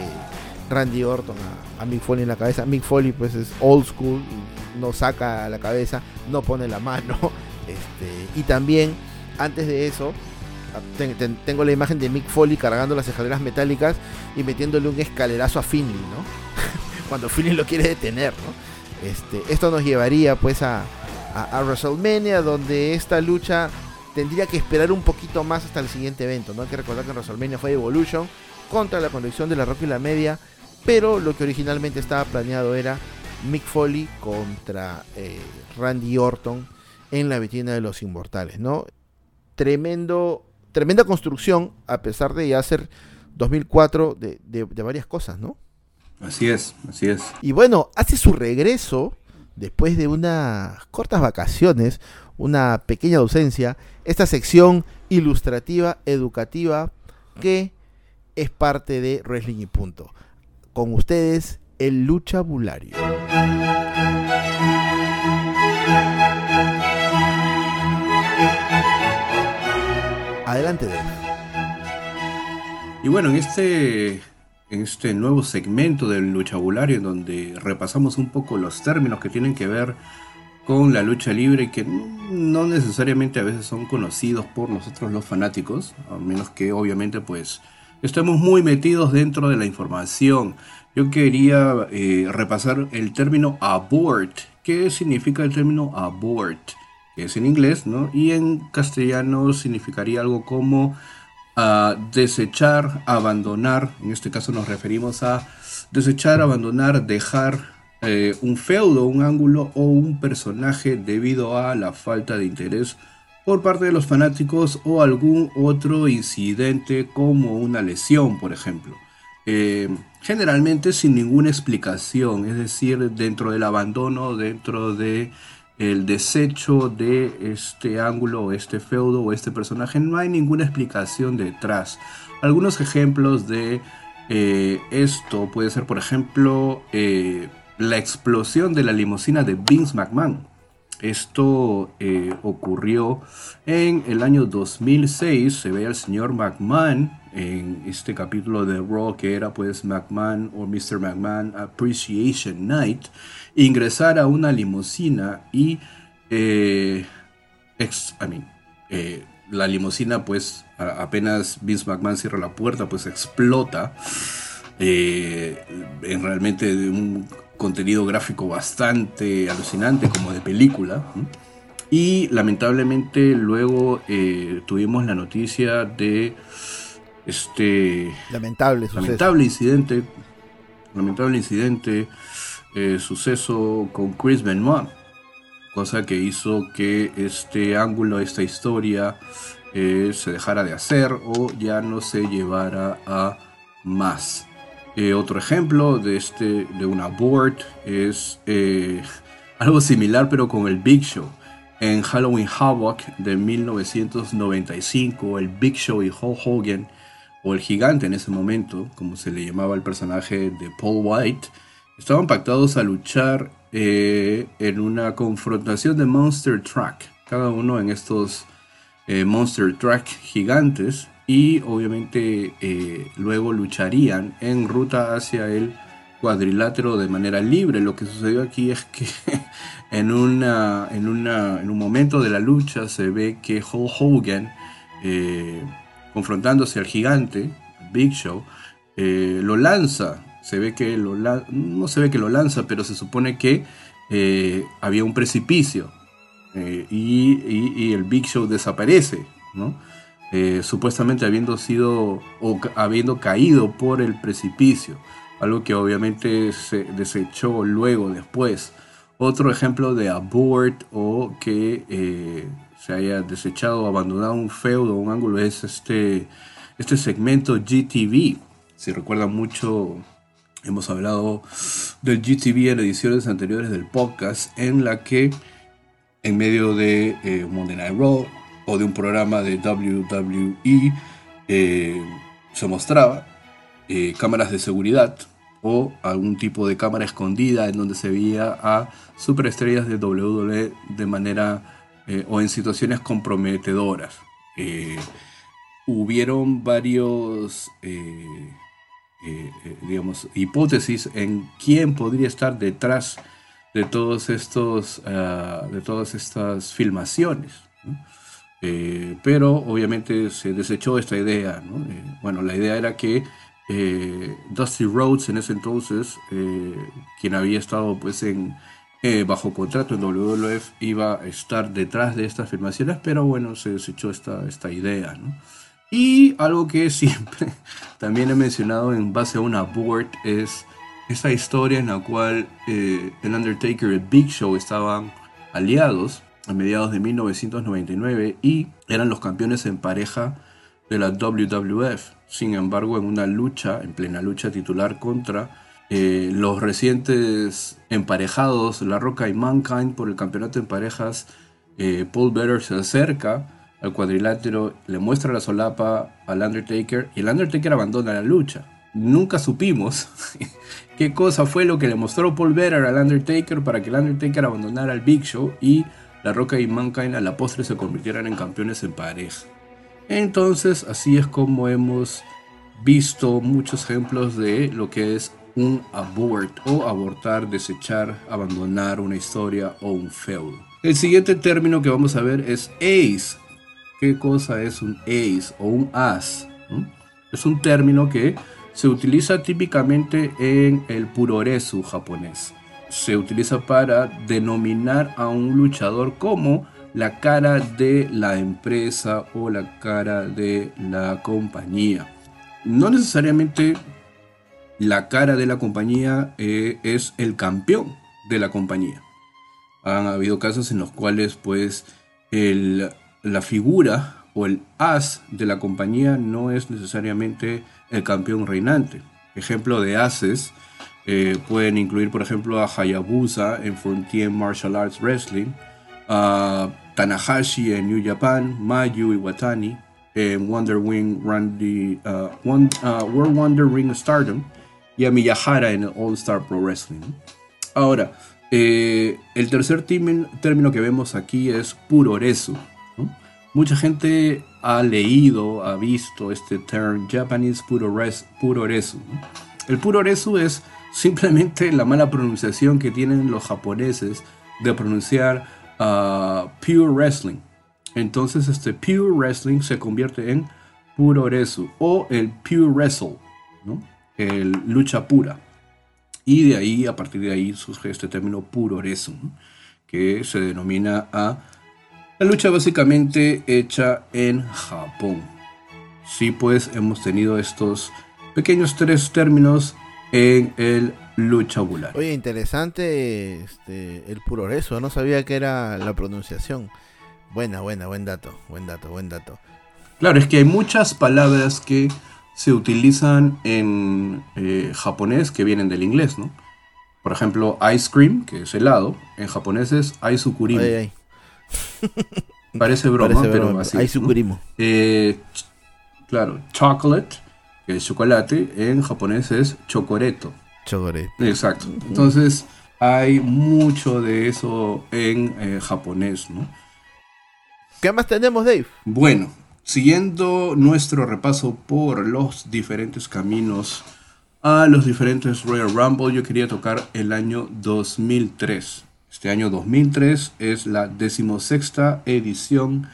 Randy Orton a, a Mick Foley en la cabeza. Mick Foley pues es old school, y no saca la cabeza, no pone la mano. Este, y también, antes de eso, ten- tengo la imagen de Mick Foley cargando las escaleras metálicas y metiéndole un escalerazo a Finley, ¿no? Cuando Finley lo quiere detener, ¿no? Este, esto nos llevaría pues a, a, a WrestleMania, donde esta lucha tendría que esperar un poquito más hasta el siguiente evento, ¿no? Hay que recordar que en WrestleMania fue Evolution contra la conexión de la Rock y la Media, pero lo que originalmente estaba planeado era Mick Foley contra eh, Randy Orton en la vitrina de los inmortales, ¿no? Tremendo, tremenda construcción, a pesar de ya ser 2004 de, de- de varias cosas, ¿no? Así es, así es. Y bueno, hace su regreso después de unas cortas vacaciones, una pequeña ausencia, esta sección ilustrativa, educativa, que es parte de Wrestling y Punto. Con ustedes, el luchabulario. Adelante. Y bueno, en este, en este nuevo segmento del luchabulario, en donde repasamos un poco los términos que tienen que ver con la lucha libre y que no necesariamente a veces son conocidos por nosotros los fanáticos, a menos que obviamente pues estemos muy metidos dentro de la información. Yo quería eh, repasar el término abort. ¿Qué significa el término abort? Es en inglés, ¿no? Y en castellano significaría algo como a desechar, abandonar, en este caso nos referimos a desechar, abandonar, dejar eh, un feudo, un ángulo o un personaje debido a la falta de interés por parte de los fanáticos o algún otro incidente como una lesión, por ejemplo. Eh, generalmente sin ninguna explicación, es decir, dentro del abandono, dentro de el desecho de este ángulo o este feudo o este personaje, no hay ninguna explicación detrás. Algunos ejemplos de eh, esto puede ser, por ejemplo, eh, la explosión de la limusina de Vince McMahon. Esto eh, ocurrió en el año 2006. Se ve al señor McMahon en este capítulo de Raw que era pues McMahon o Mr. McMahon Appreciation Night ingresar a una limusina y eh, ex- I mean, eh, la limusina pues apenas Vince McMahon cierra la puerta pues explota en realmente un contenido gráfico bastante alucinante como de película y lamentablemente luego eh, tuvimos la noticia de este Lamentable lamentable incidente lamentable incidente eh, suceso con Chris Benoit, cosa que hizo que este ángulo, esta historia eh, se dejara de hacer o ya no se llevara a más. Eh, otro ejemplo de, este, de un abort es algo similar pero con el Big Show. En Halloween Havoc de 1995, el Big Show y Hulk Hogan, o el gigante en ese momento, como se le llamaba el personaje de Paul White, estaban pactados a luchar eh, en una confrontación de Monster Truck, cada uno en estos eh, Monster Truck gigantes, y obviamente eh, luego lucharían en ruta hacia el cuadrilátero de manera libre. Lo que sucedió aquí es que en, una, en, una, en un momento de la lucha se ve que Hulk Hogan, eh, confrontándose al gigante, Big Show, eh, lo lanza. Se ve que lo no se ve que lo lanza, pero se supone que había un precipicio y, el Big Show desaparece, supuestamente habiendo sido o habiendo caído por el precipicio algo que obviamente se desechó luego, después. Otro ejemplo de abort o que eh, se haya desechado o abandonado un feudo, un ángulo, es este, este segmento GTV. Si recuerdan mucho, hemos hablado del GTV en ediciones anteriores del podcast, en la que en medio de eh, Monday Night Raw o de un programa de WWE eh, se mostraba cámaras de seguridad o algún tipo de cámara escondida en donde se veía a superestrellas de WWE de manera eh, o en situaciones comprometedoras. Eh, hubieron varios, eh, digamos, hipótesis en quién podría estar detrás de todos estos, ah, de todas estas filmaciones. Pero obviamente se desechó esta idea. bueno, la idea era que eh, Dusty Rhodes en ese entonces, eh, quien había estado pues en eh, bajo contrato en WWF, iba a estar detrás de estas filmaciones, pero bueno, se desechó esta, esta idea. Y algo que siempre también he mencionado en base a una board es esa historia en la cual el Undertaker y el Big Show estaban aliados a mediados de 1999 y eran los campeones en pareja de la WWF. Sin embargo, en una lucha, en plena lucha titular contra eh, los recientes emparejados La Roca y Mankind por el campeonato en parejas, eh, Paul Better se acerca al cuadrilátero, le muestra la solapa al Undertaker y el Undertaker abandona la lucha. Nunca supimos qué cosa fue lo que le mostró Paul Better al Undertaker para que el Undertaker abandonara al Big Show y La Roca y Mankind a la postre se convirtieran en campeones en pareja. Entonces, así es como hemos visto muchos ejemplos de lo que es un abort o abortar, desechar, abandonar una historia o un feudo. El siguiente término que vamos a ver es ace. ¿Qué cosa es un ace o un as? Es un término que se utiliza típicamente en el puroresu japonés. Se utiliza para denominar a un luchador como la cara de la empresa o la cara de la compañía. No necesariamente la cara de la compañía eh, es el campeón de la compañía. Han habido casos en los cuales pues la figura o el as de la compañía no es necesariamente el campeón reinante. Ejemplo de ases eh, pueden incluir por ejemplo a Hayabusa en Frontier Martial Arts Wrestling, a Tanahashi en New Japan, Mayu Iwatani en Wonder Wing Randy, uh, uh, World Wonder Ring Stardom y a Miyahara en All Star Pro Wrestling. Ahora, eh, el tercer término que vemos aquí es puroresu. Mucha gente ha leído, ha visto este term Japanese puroresu. El puroresu es simplemente la mala pronunciación que tienen los japoneses de pronunciar Pure Wrestling. Entonces este Pure Wrestling se convierte en Puro Resu o el Pure Wrestle, ¿no? el lucha pura. Y de ahí, a partir de ahí, surge este término Puro Resu, que se denomina a la lucha básicamente hecha en Japón. Sí, pues hemos tenido estos pequeños tres términos en el lucha bular. Oye, interesante este, el progreso, no sabía que era la pronunciación. Buena, buena, buen dato, buen dato, buen dato. Claro, es que hay muchas palabras que se utilizan en eh, japonés que vienen del inglés, ¿no? Por ejemplo, ice cream, que es helado, en japonés es aizukurimu. Ay, ay. Parece broma, Parece pero broma, así. Eh, claro, chocolate, es chocolate, en japonés es chocoreto. Chogore. Exacto. Entonces, hay mucho de eso en eh, japonés, ¿no? ¿Qué más tenemos, Dave? Bueno, siguiendo nuestro repaso por los diferentes caminos a los diferentes Royal Rumble, yo quería tocar el año 2003. Este año 2003 es la decimosexta edición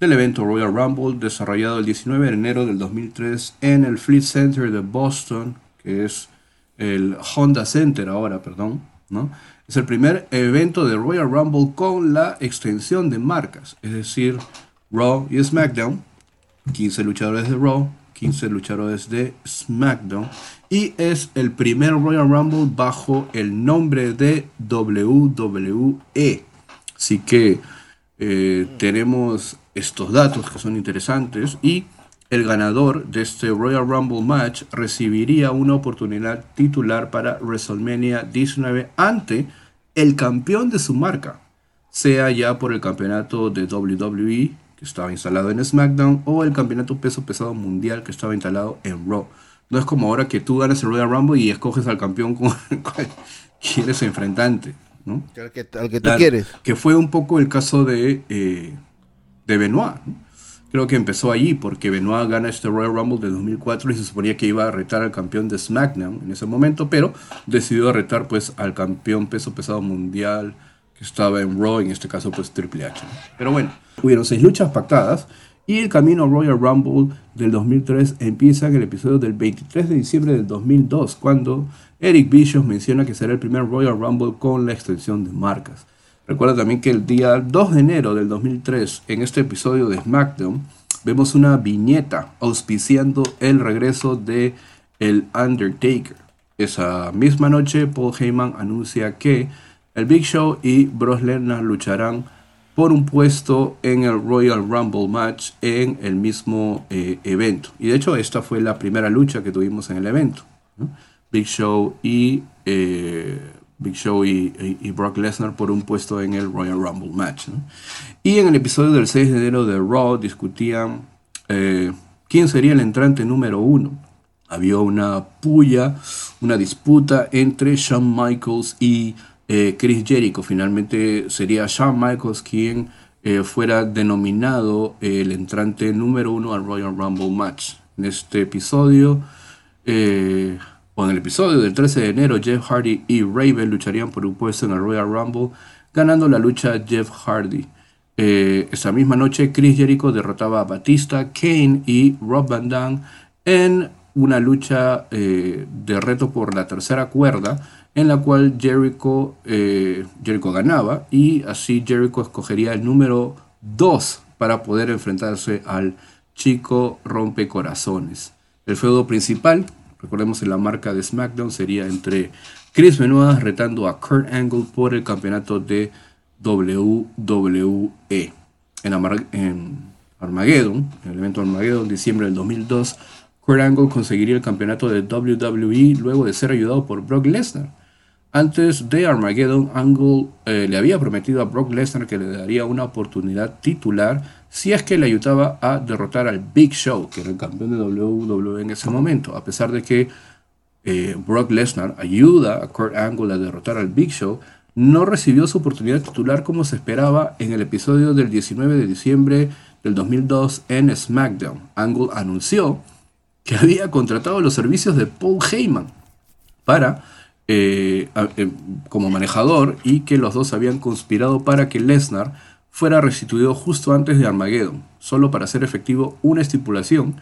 del evento Royal Rumble desarrollado el 19 de enero del 2003 en el Fleet Center de Boston, que es el Honda Center ahora, perdón, ¿no? Es el primer evento de Royal Rumble con la extensión de marcas, es decir, Raw y SmackDown, 15 luchadores de Raw, 15 luchadores de SmackDown, y es el primer Royal Rumble bajo el nombre de WWE. Así que eh, tenemos estos datos que son interesantes y el ganador de este Royal Rumble match recibiría una oportunidad titular para WrestleMania 19 ante el campeón de su marca, sea ya por el campeonato de WWE que estaba instalado en SmackDown o el campeonato peso pesado mundial que estaba instalado en Raw. No es como ahora que tú ganas el Royal Rumble y escoges al campeón con el cual quieres enfrentante, ¿no? Al que, al que tú Claro, quieres. Que fue un poco el caso de, eh, de Benoit. ¿no? Creo que empezó allí porque Benoit gana este Royal Rumble de 2004 y se suponía que iba a retar al campeón de SmackDown en ese momento, pero decidió retar pues al campeón peso pesado mundial que estaba en Raw, en este caso pues Triple H. ¿no? Pero bueno, hubieron seis luchas pactadas y el camino Royal Rumble del 2003 empieza en el episodio del 23 de diciembre del 2002, cuando Eric Bischoff menciona que será el primer Royal Rumble con la extensión de marcas. Recuerda también que el día 2 de enero del 2003, en este episodio de SmackDown, vemos una viñeta auspiciando el regreso de El Undertaker. Esa misma noche, Paul Heyman anuncia que el Big Show y Brock Lesnar lucharán por un puesto en el Royal Rumble match en el mismo eh, evento. Y de hecho, esta fue la primera lucha que tuvimos en el evento. Big Show y eh, Big Show y, Brock Lesnar por un puesto en el Royal Rumble match. Y en el episodio del 6 de enero de Raw discutían eh, quién sería el entrante número uno. Había una puya, una disputa entre Shawn Michaels y eh, Chris Jericho. Finalmente sería Shawn Michaels quien eh, fuera denominado el entrante número uno al Royal Rumble match. En este episodio, o en el episodio del 13 de enero, Jeff Hardy y Raven lucharían por un puesto en el Royal Rumble, ganando la lucha Jeff Hardy. Eh, esa misma noche, Chris Jericho derrotaba a Batista, Kane y Rob Van Dam en una lucha eh, de reto por la tercera cuerda, en la cual Jericho, eh, Jericho ganaba y así Jericho escogería el número 2 para poder enfrentarse al chico rompecorazones. El feudo principal, recordemos en la marca de SmackDown, sería entre Chris Benoit retando a Kurt Angle por el campeonato de WWE. En Armageddon, en el evento Armageddon, diciembre del 2002, Kurt Angle conseguiría el campeonato de WWE luego de ser ayudado por Brock Lesnar. Antes de Armageddon, Angle eh, le había prometido a Brock Lesnar que le daría una oportunidad titular si es que le ayudaba a derrotar al Big Show, que era el campeón de WWE en ese momento. A pesar de que eh, Brock Lesnar ayuda a Kurt Angle a derrotar al Big Show, no recibió su oportunidad titular como se esperaba en el episodio del 19 de diciembre del 2002 en SmackDown. Angle anunció que había contratado los servicios de Paul Heyman para eh, eh, como manejador y que los dos habían conspirado para que Lesnar fuera restituido justo antes de Armageddon, solo para hacer efectivo una estipulación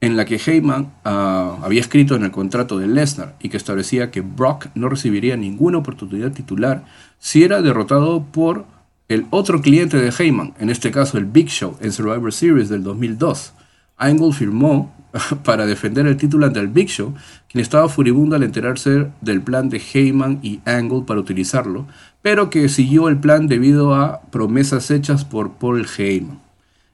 en la que Heyman ah, había escrito en el contrato de Lesnar y que establecía que Brock no recibiría ninguna oportunidad titular si era derrotado por el otro cliente de Heyman, en este caso el Big Show en Survivor Series del 2002. Angle firmó para defender el título ante el Big Show, quien estaba furibundo al enterarse del plan de Heyman y Angle para utilizarlo, pero que siguió el plan debido a promesas hechas por Paul Heyman.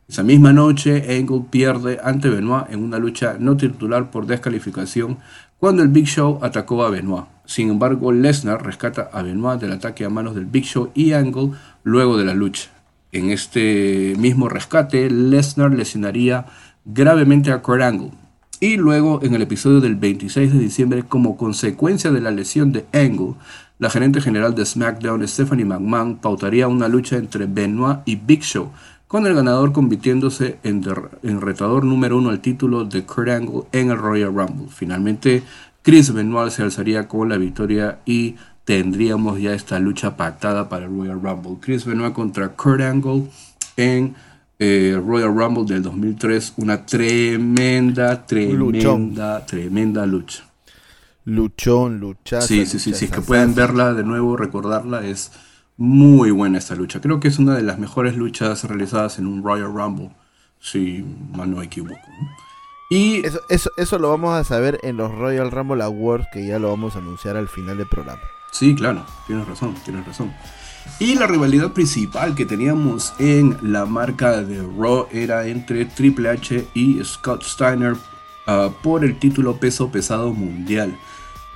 Esa misma noche, Angle pierde ante Benoit en una lucha no titular por descalificación cuando el Big Show atacó a Benoit. Sin embargo, Lesnar rescata a Benoit del ataque a manos del Big Show y Angle luego de la lucha. En este mismo rescate, Lesnar lesionaría gravemente a Kurt Angle. Y luego, en el episodio del 26 de diciembre, como consecuencia de la lesión de Angle, la gerente general de SmackDown, Stephanie McMahon, pautaría una lucha entre Benoit y Big Show, con el ganador convirtiéndose en, en retador número uno al título de Kurt Angle en el Royal Rumble. Finalmente, Chris Benoit se alzaría con la victoria y tendríamos ya esta lucha pactada para el Royal Rumble. Chris Benoit contra Kurt Angle en eh, Royal Rumble del 2003. Una tremenda, tremenda, tremenda lucha. Luchón, luchaza. Sí, sí, sí, sí, es que pueden verla de nuevo, recordarla, es muy buena esta lucha. Creo que es una de las mejores luchas realizadas en un Royal Rumble, si mal no me equivoco. Y eso, eso, eso lo vamos a saber en los Royal Rumble Awards que ya lo vamos a anunciar al final del programa. Sí, claro, tienes razón, tienes razón. Y la rivalidad principal que teníamos en la marca de Raw era entre Triple H y Scott Steiner uh, por el título peso pesado mundial.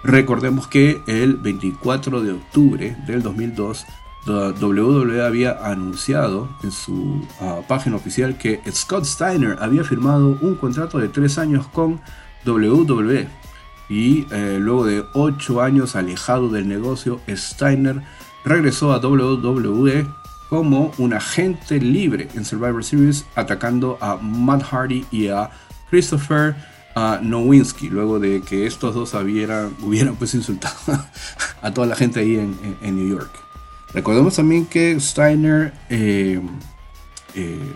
Recordemos que el 24 de octubre del 2002 WWE había anunciado en su uh, página oficial que Scott Steiner había firmado un contrato de tres años con WWE. Y eh, luego de ocho años alejado del negocio, Steiner regresó a WWE como un agente libre en Survivor Series, atacando a Matt Hardy y a Christopher uh, Nowinski, luego de que estos dos hubieran, hubieran pues insultado a toda la gente ahí en, en, en New York. Recordemos también que Steiner, eh, eh,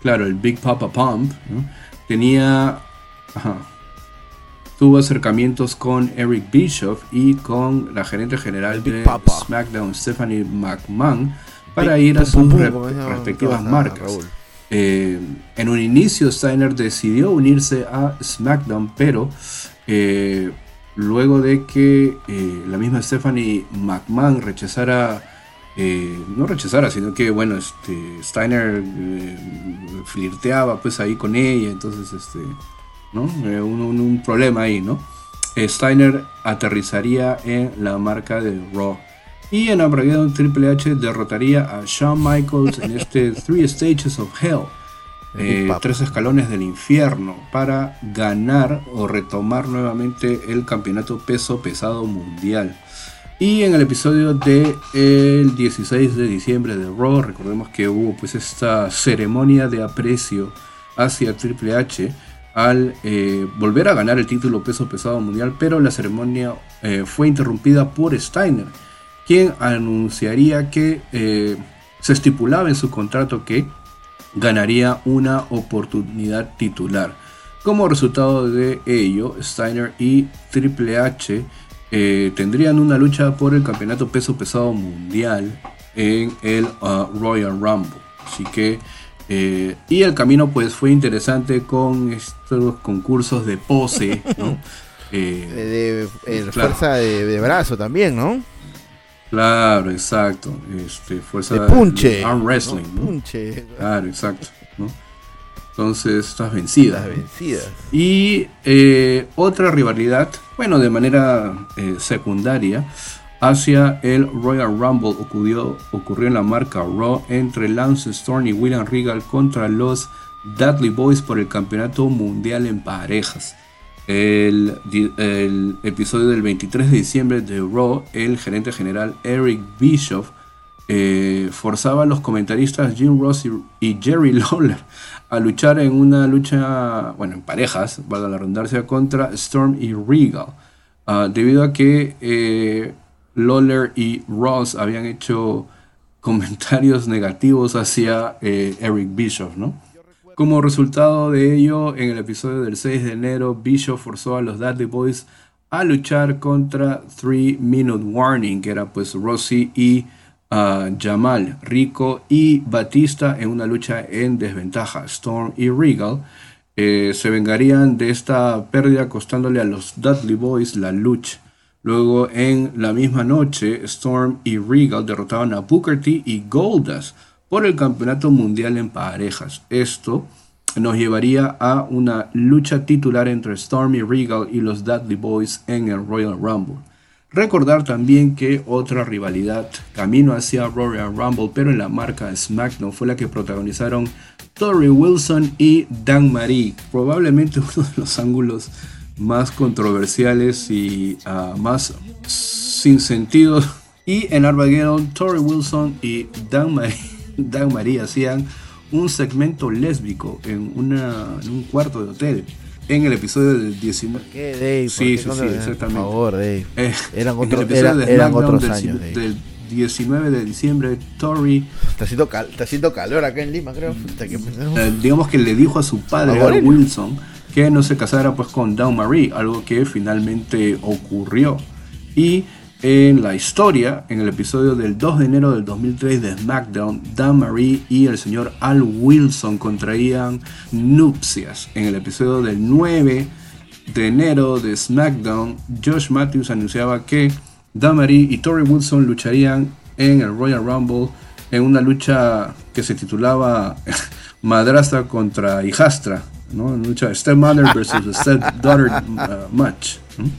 claro, el Big Papa Pump, ¿no? tenía, ajá, tuvo acercamientos con Eric Bischoff y con la gerente general de Papa. SmackDown, Stephanie McMahon, para Big ir a sus re- respectivas marcas. Raúl. Eh, en un inicio Steiner decidió unirse a SmackDown, pero eh, luego de que eh, la misma Stephanie McMahon rechazara, no rechazara, sino que bueno, este, Steiner flirteaba pues ahí con ella, entonces este, ¿no? Un, un- problema ahí, ¿no? Steiner aterrizaría en la marca de Raw. Y en Armageddon Triple H derrotaría a Shawn Michaels en este Three Stages of Hell. eh, tres escalones del infierno para ganar o retomar nuevamente el campeonato peso pesado mundial. Y en el episodio del el 16 de diciembre de Raw, recordemos que hubo pues esta ceremonia de aprecio hacia Triple H al eh, volver a ganar el título peso pesado mundial, pero la ceremonia eh, fue interrumpida por Steiner, quien anunciaría que eh, se estipulaba en su contrato que ganaría una oportunidad titular. Como resultado de ello, Steiner y Triple H eh, tendrían una lucha por el campeonato peso pesado mundial en el uh, Royal Rumble. Así que, eh, y el camino pues fue interesante con estos concursos de pose, ¿no? Eh, de, Claro. Fuerza de, de brazo también, ¿no? Claro, exacto. Este, fuerza De punche. arm wrestling, ¿no? ¿no? Punche. Claro, exacto. ¿no? Entonces, estás vencida. Vencidas. Y eh, otra rivalidad, bueno, de manera eh, secundaria, hacia el Royal Rumble ocurrió, ocurrió en la marca Raw entre Lance Storm y William Regal contra los Dudley Boys por el campeonato mundial en parejas. El, di- el episodio del 23 de diciembre de Raw, el gerente general Eric Bischoff eh, forzaba a los comentaristas Jim Ross y, y Jerry Lawler a luchar en una lucha, bueno, en parejas, valga la redundancia, contra Storm y Regal, ah, debido a que eh, Lawler y Ross habían hecho comentarios negativos hacia eh, Eric Bischoff, ¿no? Como resultado de ello, en el episodio del 6 de enero, Bischoff forzó a los Dudley Boys a luchar contra Three Minute Warning, que era pues Rossi y ah, Jamal, Rico y Batista en una lucha en desventaja. Storm y Regal eh, se vengarían de esta pérdida costándole a los Dudley Boys la lucha. Luego en la misma noche, Storm y Regal derrotaban a Booker T y Goldust por el campeonato mundial en parejas. Esto nos llevaría a una lucha titular entre Storm y Regal y los Dudley Boys en el Royal Rumble. Recordar también que otra rivalidad camino hacia Royal Rumble, pero en la marca SmackDown, fue la que protagonizaron Tori Wilson y Dan Marie. Probablemente uno de los ángulos más controversiales y ah, más sin sentido. Y en Armageddon, Tori Wilson y Dan Marie, Dan Marie hacían un segmento lésbico en, una, en un cuarto de hotel en el episodio del 19. ¿Qué, Dave? Sí, ¿Por sí, qué sí, no- exactamente. Por favor, Dave. Eh, Eran, en el otro- episodio era- de eran otros del, años, del 19 de diciembre, Tori, Está haciendo, cal- está haciendo calor acá en Lima, creo. Que- eh, digamos que le dijo a su padre. Al Wilson, que no se casara pues con Dawn Marie, algo que finalmente ocurrió. Y en la historia, en el episodio del 2 de enero del 2003 de SmackDown, Dawn Marie y el señor Al Wilson contraían nupcias. En el episodio del 9 de enero de SmackDown, Josh Matthews anunciaba que Damari y Tori Wilson lucharían en el Royal Rumble en una lucha que se titulaba Madrastra contra Hijastra, ¿no? Una lucha Stepmother versus Stepdaughter uh, match. ¿no?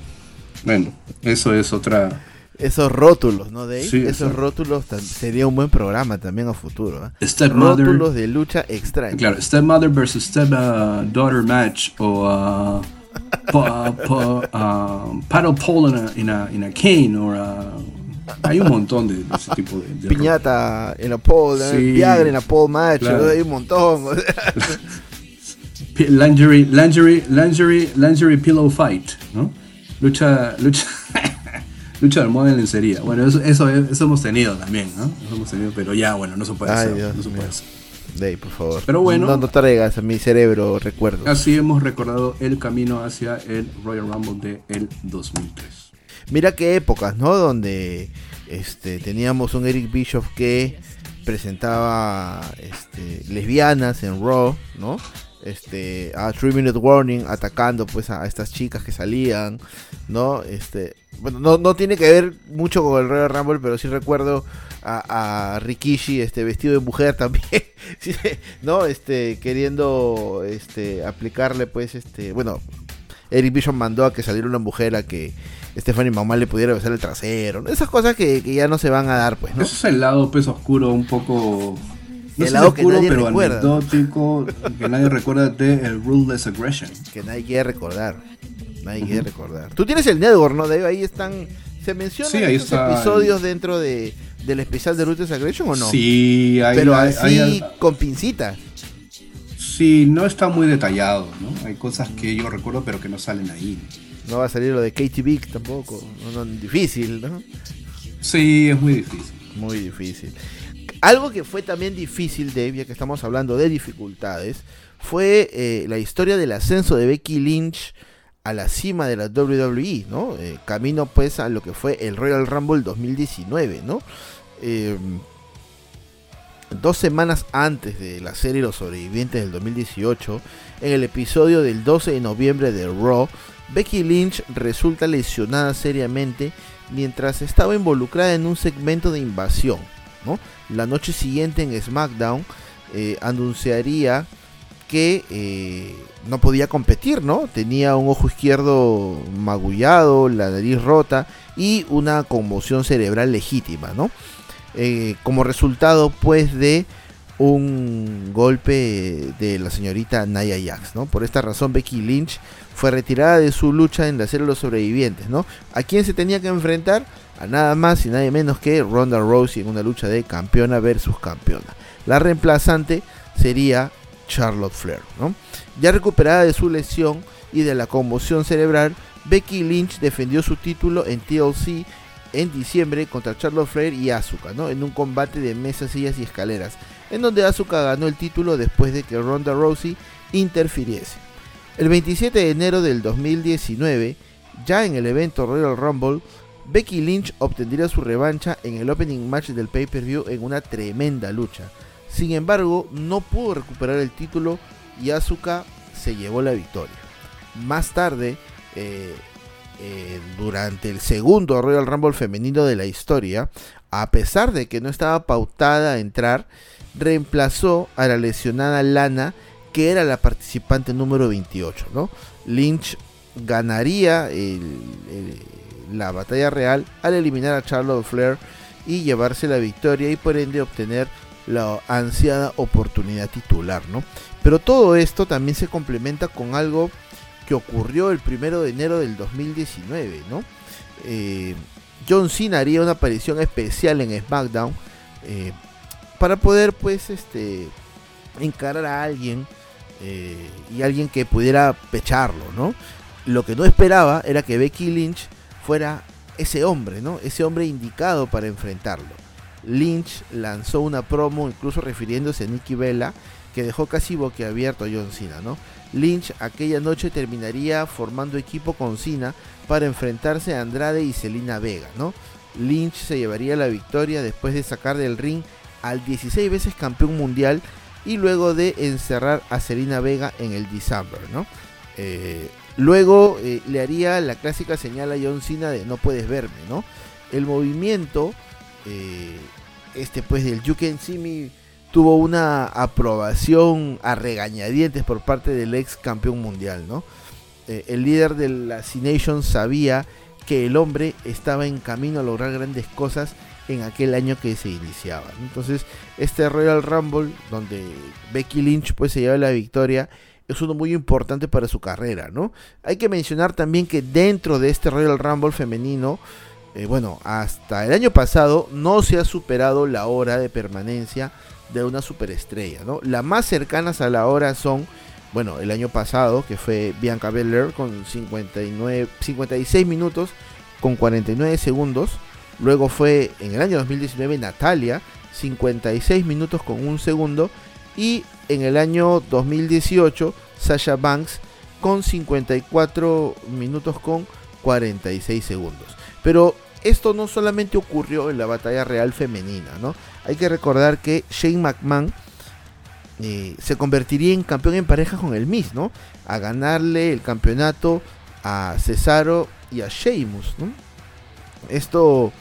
Bueno, eso es otra. Esos rótulos, ¿no, Dave? Sí, Esos rótulos sería un buen programa también a futuro. ¿eh? Stepmother. Rótulos de lucha extraña. Claro, Stepmother versus Stepdaughter match o uh, pa- pa- um, paddle pole in a, in a, in a cane or uh, hay un montón de, de ese tipo de, de Piñata en la pole, ¿eh? Sí. Viagra en la pole match, Claro. ¿no? hay un montón. o sea. Lingerie, lingerie, lingerie pillow fight, ¿no? Lucha, lucha, lucha de moda en lencería. Bueno, eso, eso, eso hemos tenido también, ¿no? Eso hemos tenido, pero ya, bueno, no se puede Ay, hacer. Dios no se puede hacer. Dave, por favor. Pero bueno. No, no traigas a mi cerebro recuerdos. Así hemos recordado el camino hacia el Royal Rumble de el 2003. Mira qué épocas, ¿no? Donde este, teníamos un Eric Bischoff que presentaba este, lesbianas en Raw, ¿no? Este, a 3 Minute Warning atacando pues a, estas chicas que salían, ¿no? Este, bueno, no, no tiene que ver mucho con el Royal Rumble, pero sí recuerdo a, Rikishi este, vestido de mujer también, ¿no? Este, queriendo este, aplicarle pues este, bueno, Eric Bischoff mandó a que saliera una mujer a que Stephanie Mamá le pudiera besar el trasero. Esas cosas que, que ya no se van a dar, pues, ¿no? Ese es el lado peso oscuro un poco... No El lado que oscuro, nadie pero recuerda. anecdótico, que nadie recuerda de el Ruthless Aggression. Que nadie quiere recordar. Nadie quiere recordar. Tú tienes el network, ¿no? Dave? ahí están. ¿Se mencionan Sí, esos episodios dentro de, del especial de Ruthless Aggression o no? Sí, hay, Pero hay- así hay- con pincitas. sí, no está muy detallado, ¿no? Hay cosas que yo recuerdo pero que no salen ahí. No va a salir lo de Katie Vick tampoco. No, no, difícil, ¿no? Sí, es muy difícil. Muy difícil. Algo que fue también difícil, Dave, ya que estamos hablando de dificultades, fue eh, la historia del ascenso de Becky Lynch a la cima de la WWE, ¿no? Eh, camino pues a lo que fue el Royal Rumble 2019, ¿no? Eh, dos semanas antes de la serie Los Sobrevivientes del 2018, en el episodio del 12 de noviembre de Raw, Becky Lynch resulta lesionada seriamente mientras estaba involucrada en un segmento de invasión. La noche siguiente en SmackDown eh, anunciaría que eh, no podía competir, ¿no? Tenía un ojo izquierdo magullado, la nariz rota y una conmoción cerebral legítima, ¿no? Eh, como resultado, pues, de un golpe de la señorita Naya Jax, ¿no? Por esta razón, Becky Lynch fue retirada de su lucha en la serie de los sobrevivientes, ¿no? ¿A quién se tenía que enfrentar? A nada más y nadie menos que Ronda Rousey en una lucha de campeona versus campeona. La reemplazante sería Charlotte Flair, ¿no? Ya recuperada de su lesión y de la conmoción cerebral, Becky Lynch defendió su título en TLC en diciembre contra Charlotte Flair y Asuka, ¿no? En un combate de mesas, sillas y escaleras, en donde Asuka ganó el título después de que Ronda Rousey interfiriese. El 27 de enero del 2019, ya en el evento Royal Rumble, Becky Lynch obtendría su revancha en el opening match del pay-per-view en una tremenda lucha. Sin embargo, no pudo recuperar el título y Asuka se llevó la victoria. Más tarde, eh, eh, durante el segundo Royal Rumble femenino de la historia, a pesar de que no estaba pautada a entrar, reemplazó a la lesionada Lana, que era la participante número 28. ¿no? Lynch ganaría la batalla real al eliminar a Charlotte Flair y llevarse la victoria y por ende obtener la ansiada oportunidad titular. ¿no? Pero todo esto también se complementa con algo que ocurrió el primero de enero del 2019, ¿no? Eh, John Cena haría una aparición especial en SmackDown eh, para poder, pues, este, encarar a alguien eh, y alguien que pudiera pecharlo, ¿no? Lo que no esperaba era que Becky Lynch fuera ese hombre, ¿no? Ese hombre indicado para enfrentarlo. Lynch lanzó una promo, incluso refiriéndose a Nikki Bella, que dejó casi boquiabierto a John Cena, ¿no? Lynch aquella noche terminaría formando equipo con Cena para enfrentarse a Andrade y Selina Vega, ¿no? Lynch se llevaría la victoria después de sacar del ring al 16 veces campeón mundial y luego de encerrar a Selina Vega en el December, ¿no? Eh, luego eh, le haría la clásica señal a John Cena de no puedes verme, ¿no? El movimiento, eh, este pues del You Can See Me tuvo una aprobación a regañadientes por parte del ex campeón mundial, ¿no? Eh, el líder de la C-Nation sabía que el hombre estaba en camino a lograr grandes cosas en aquel año que se iniciaba. Entonces, este Royal Rumble, donde Becky Lynch pues se lleva la victoria, es uno muy importante para su carrera, ¿no? Hay que mencionar también que dentro de este Royal Rumble femenino, eh, bueno, hasta el año pasado no se ha superado la hora de permanencia de una superestrella, ¿no? Las más cercanas a la hora son, bueno, el año pasado, que fue Bianca Belair con 59, 56 minutos con 49 segundos. Luego fue en el año 2019 Natalia, 56 minutos con un segundo. Y en el año 2018 Sasha Banks con 54 minutos con 46 segundos. Pero esto no solamente ocurrió en la batalla real femenina, ¿no? Hay que recordar que Shane McMahon eh, se convertiría en campeón en pareja con el Miz, ¿no? A ganarle el campeonato a Cesaro y a Sheamus. Esto,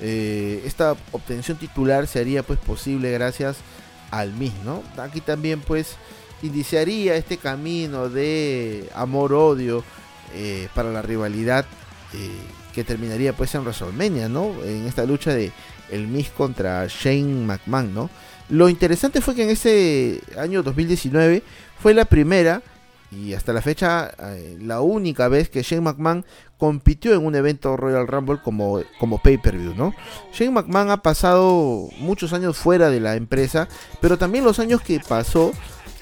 eh, esta obtención titular se haría pues posible gracias al Miz, ¿no? Aquí también pues iniciaría este camino de amor-odio eh, para la rivalidad que terminaría pues en WrestleMania, ¿no? En esta lucha de el Miz contra Shane McMahon, ¿no? Lo interesante fue que en ese año 2019 fue la primera y hasta la fecha eh, la única vez que Shane McMahon compitió en un evento Royal Rumble como, como pay-per-view, ¿no? Shane McMahon ha pasado muchos años fuera de la empresa, pero también los años que pasó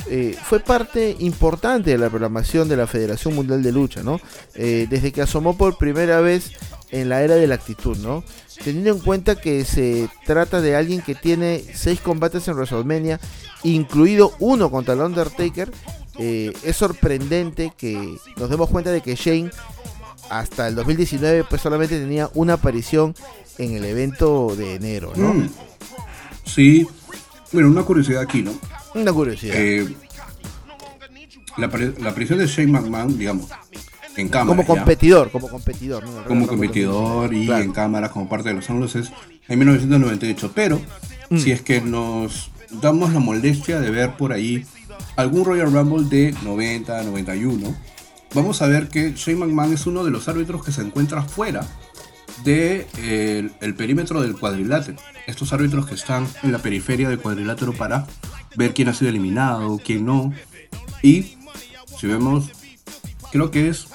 eh, fue parte importante de la programación de la Federación Mundial de Lucha, ¿no? Eh, desde que asomó por primera vez en la era de la actitud, ¿no? Teniendo en cuenta que se trata de alguien que tiene seis combates en WrestleMania, incluido uno contra el Undertaker, eh, es sorprendente que nos demos cuenta de que Shane hasta el 2019 pues solamente tenía una aparición en el evento de enero, ¿no? Mm. Sí, bueno, una curiosidad aquí, ¿no? Una curiosidad. Eh, la, aparición de Shane McMahon, digamos, en cámara. Como competidor, como competidor. Como competidor y en cámara como parte de los ángulos es en 1998. Pero mm. si es que nos damos la molestia de ver por ahí algún Royal Rumble de 90, 91, vamos a ver que Shane McMahon es uno de los árbitros que se encuentra fuera del de, el perímetro del cuadrilátero. Estos árbitros que están en la periferia del cuadrilátero para ver quién ha sido eliminado, quién no. Y si vemos, creo que es.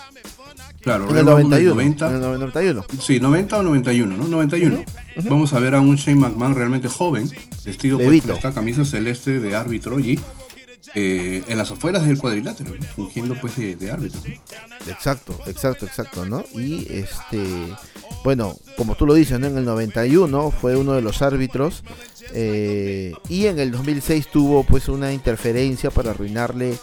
Claro, en el 91, 90, en el 91. Sí, 90 o 91, ¿no? 91. Vamos a ver a un Shane McMahon realmente joven, vestido pues, con esta camisa celeste de árbitro y eh, en las afueras del cuadrilátero, fungiendo pues de, árbitro. Exacto, exacto, exacto, ¿no? Y este, bueno, como tú lo dices, ¿no? en el 91 fue uno de los árbitros eh, y en el 2006 tuvo pues una interferencia para arruinarle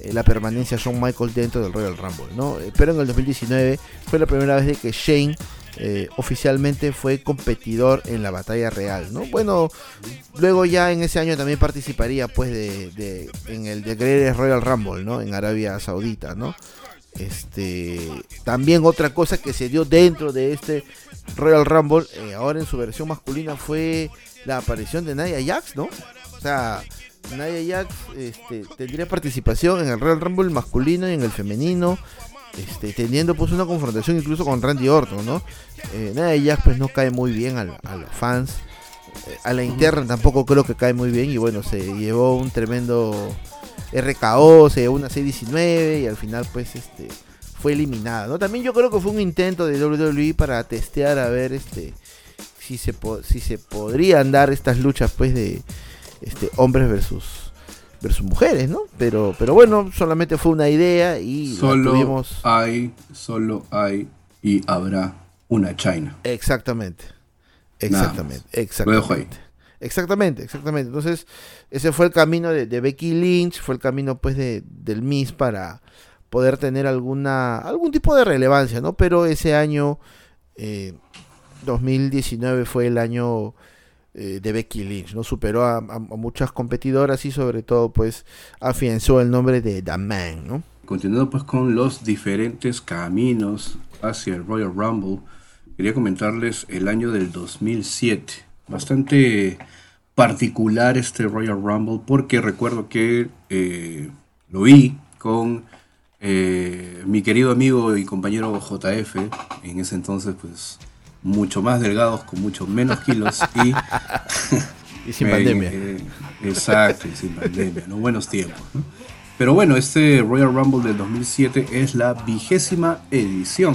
eh, la permanencia a Shawn Michaels dentro del Royal Rumble, ¿no? Pero en el 2019 fue la primera vez de que Shane eh, oficialmente fue competidor en la batalla real, ¿no? Bueno, luego ya en ese año también participaría pues de, en el de Greatest Royal Rumble, ¿no? En Arabia Saudita, ¿no? Este, también otra cosa que se dio dentro de este Royal Rumble, eh, ahora en su versión masculina, fue la aparición de Naya Jax, ¿no? O sea, Naya Jax este, tendría participación en el Royal Rumble masculino y en el femenino, este, teniendo pues una confrontación incluso con Randy Orton, ¿no? Eh, Nia Jax pues no cae muy bien a, los fans, eh, a la interna tampoco creo que cae muy bien y bueno, se llevó un tremendo RKO, se llevó una C19 y al final pues este fue eliminada, ¿no? También yo creo que fue un intento de WWE para testear a ver este si se si se podrían dar estas luchas pues de este hombres versus versus mujeres, ¿no? Pero pero bueno, solamente fue una idea y solo tuvimos... hay solo hay y habrá una China. Exactamente. Exactamente, exactamente. Exactamente, exactamente. Entonces, ese fue el camino de, Becky Lynch, fue el camino pues de, del Miss para poder tener alguna algún tipo de relevancia, ¿no? Pero ese año, 2019, eh, fue el año eh, de Becky Lynch, ¿no? Superó a, muchas competidoras y sobre todo pues afianzó el nombre de The Man, ¿no? Continuando pues con los diferentes caminos hacia el Royal Rumble, quería comentarles el año del 2007. Bastante particular este Royal Rumble porque recuerdo que eh, lo vi con eh, mi querido amigo y compañero JF, en ese entonces pues mucho más delgados, con mucho menos kilos y... y sin pandemia. Eh, exacto, y sin pandemia, ¿no? Buenos tiempos. Pero bueno, este Royal Rumble del 2007 es la vigésima edición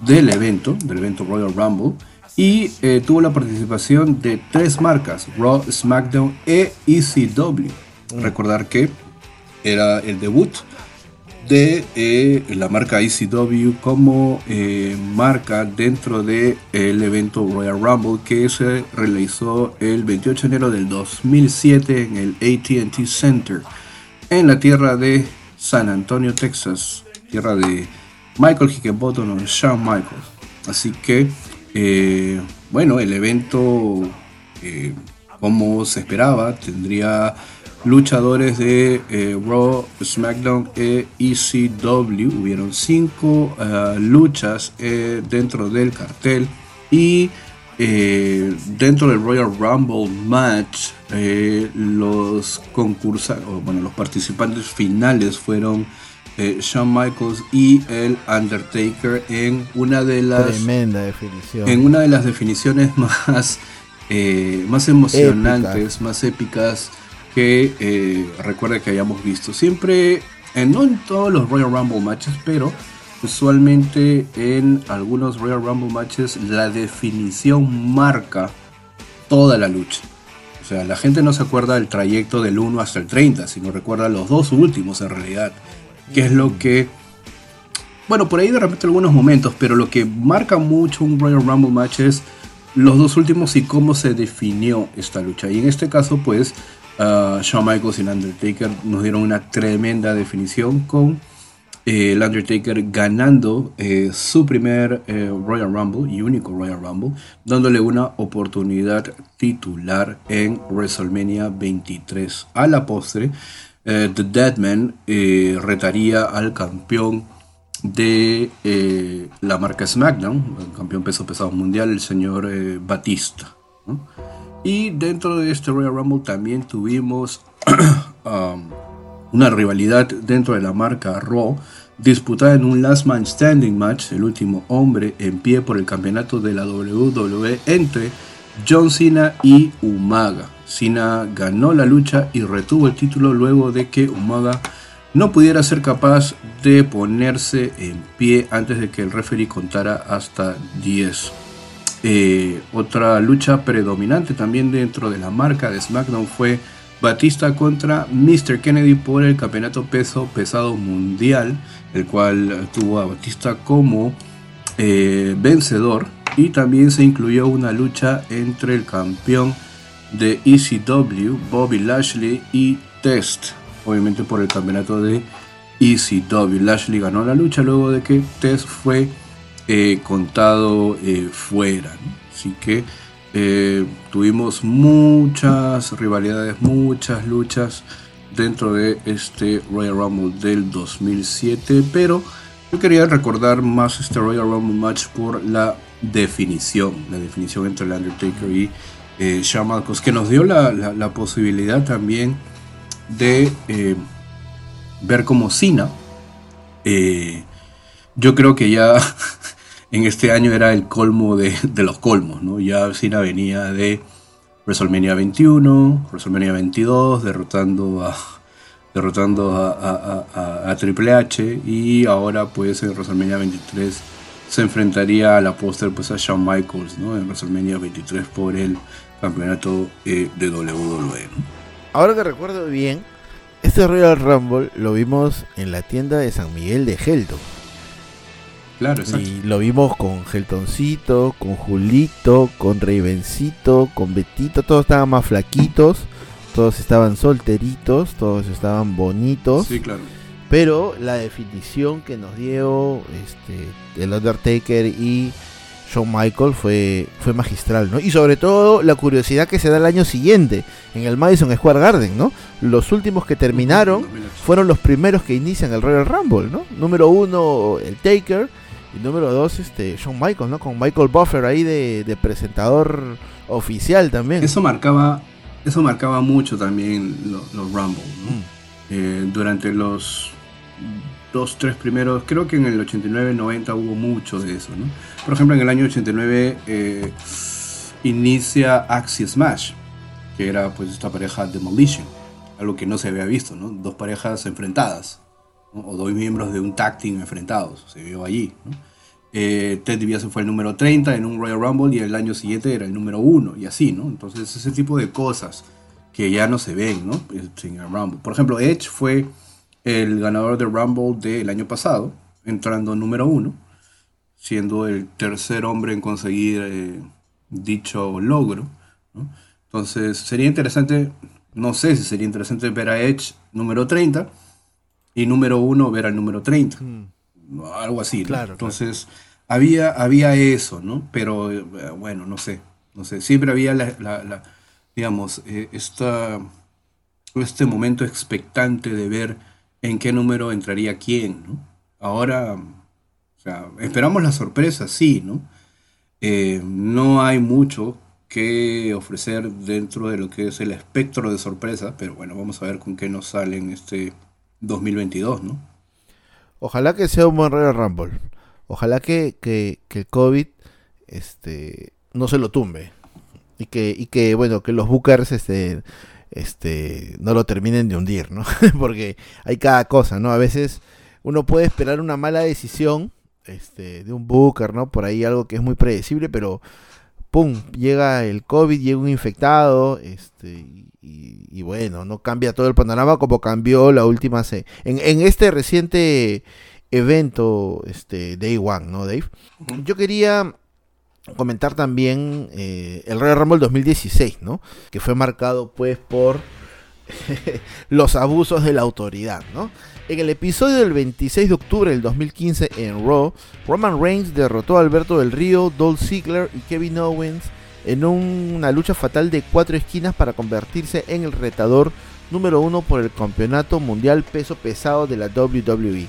del evento, del evento Royal Rumble y eh, tuvo la participación de tres marcas, Raw, SmackDown e ECW. Mm. Recordar que era el debut de eh, la marca ECW como eh, marca dentro del el evento Royal Rumble que se realizó el 28 de enero del 2007 en el ATT Center en la tierra de San Antonio, Texas, tierra de Michael Hickenbottom o Shawn Michaels. Así que eh, bueno, el evento, eh, como se esperaba, tendría luchadores de eh, Raw, SmackDown e ECW. Hubieron cinco luchas dentro del cartel y dentro del Royal Rumble match los concursantes, bueno, los participantes finales fueron eh, Shawn Michaels y el Undertaker en una de las tremenda definición en una de las definiciones más eh, más emocionantes más épicas que eh, recuerda que hayamos visto siempre no en todos los Royal Rumble matches pero usualmente en algunos Royal Rumble matches la definición marca toda la lucha o sea, la gente no se acuerda del trayecto del 1 hasta el 30, sino recuerda los dos últimos en realidad que es lo que... Bueno, por ahí de repente algunos momentos, pero lo que marca mucho un Royal Rumble match es los dos últimos y cómo se definió esta lucha. Y en este caso, pues, Shawn Michaels y el Undertaker nos dieron una tremenda definición con eh, el Undertaker ganando eh, su primer eh, Royal Rumble y único Royal Rumble, dándole una oportunidad titular en WrestleMania 23. A la postre, The Deadman retaría al campeón de la marca SmackDown, el campeón peso pesado mundial, el señor Batista. Y dentro de este Royal Rumble también tuvimos um, una rivalidad dentro de la marca Raw, disputada en un Last Man Standing match, el último hombre en pie por el campeonato de la WWE entre John Cena y Umaga. Cena ganó la lucha y retuvo el título luego de que Umaga no pudiera ser capaz de ponerse en pie antes de que el referee contara hasta 10. Eh, otra lucha predominante también dentro de la marca de SmackDown fue Batista contra Mr. Kennedy por el campeonato peso pesado mundial, el cual tuvo a Batista como eh, vencedor y también se incluyó una lucha entre el campeón de ECW, Bobby Lashley y Test, obviamente por el campeonato de ECW. Lashley ganó la lucha luego de que Test fue contado eh, fuera. Así que eh, tuvimos muchas rivalidades, muchas luchas dentro de este Royal Rumble del 2007, pero yo quería recordar más este Royal Rumble match por la definición, la definición entre el Undertaker y eh, Shawn que nos dio la, posibilidad también de eh, ver como Cena. yo creo que ya en este año era el colmo de, los colmos, ¿no? Ya Cena venía de WrestleMania 21, WrestleMania 22, derrotando a derrotando a, Triple H y ahora pues en WrestleMania 23 se enfrentaría a la póster pues a Shawn Michaels, ¿no? En WrestleMania 23 por el campeonato eh, de WWE. Ahora que recuerdo bien, este Royal Rumble lo vimos en la tienda de San Miguel de Helton. Claro, exacto. Y lo vimos con Heltoncito, con Julito, con Ravencito, con Betito. Todos estaban más flaquitos, todos estaban solteritos, todos estaban bonitos. Sí, claro. Pero la definición que nos dio este, el Undertaker y Shawn Michael fue, fue magistral, ¿no? Y sobre todo la curiosidad que se da el año siguiente en el Madison Square Garden, ¿no? Los últimos que terminaron 2008. fueron los primeros que inician el Royal Rumble, ¿no? Número uno, el Taker. Y número dos, este, Shawn Michaels, ¿no? Con Michael Buffer ahí de, de presentador oficial también. Eso marcaba, eso marcaba mucho también lo- los Rumble, ¿no? Mm. Eh, durante los dos, tres primeros, creo que en el 89-90 hubo mucho de eso, ¿no? Por ejemplo, en el año 89 eh, inicia Axie Smash, que era pues esta pareja Demolition, algo que no se había visto, ¿no? Dos parejas enfrentadas, ¿no? o dos miembros de un tag team enfrentados, se vio allí. Eh, Ted DiBiase fue el número 30 en un Royal Rumble y el año siguiente era el número 1 y así, ¿no? Entonces ese tipo de cosas que ya no se ven, ¿no? En el Rumble. Por ejemplo, Edge fue el ganador del Rumble del año pasado, entrando número 1, siendo el tercer hombre en conseguir eh, dicho logro. Entonces sería interesante, no sé si sería interesante ver a Edge número 30 y número 1 ver al número 30 algo así. ¿no? Claro, Entonces, había, había eso, ¿no? Pero eh, bueno, no sé, no sé, siempre había la, la- la- digamos, eh, esta, este momento expectante de ver en qué número entraría quién, ¿no? Ahora, o sea, esperamos la sorpresa, sí, ¿no? Eh, no hay mucho que ofrecer dentro de lo que es el espectro de sorpresa, pero bueno, vamos a ver con qué nos sale en este 2022, ¿no? Ojalá que sea un buen Royal Rumble. Ojalá que, que, que el COVID este, no se lo tumbe. Y que, y que bueno, que los bookers este, este, no lo terminen de hundir, ¿no? Porque hay cada cosa, ¿no? A veces uno puede esperar una mala decisión este, de un booker, ¿no? Por ahí algo que es muy predecible, pero pum, llega el COVID, llega un infectado, este, y, y- bueno, no cambia todo el panorama como cambió la última en, en este reciente evento, este, Day One, ¿no, Dave? Yo quería comentar también eh, el Royal Rumble 2016, ¿no? Que fue marcado pues por los abusos de la autoridad, ¿no? En el episodio del 26 de octubre del 2015 en Raw, Roman Reigns derrotó a Alberto del Río, Dolph Ziggler y Kevin Owens en una lucha fatal de cuatro esquinas para convertirse en el retador número uno por el campeonato mundial peso pesado de la WWE.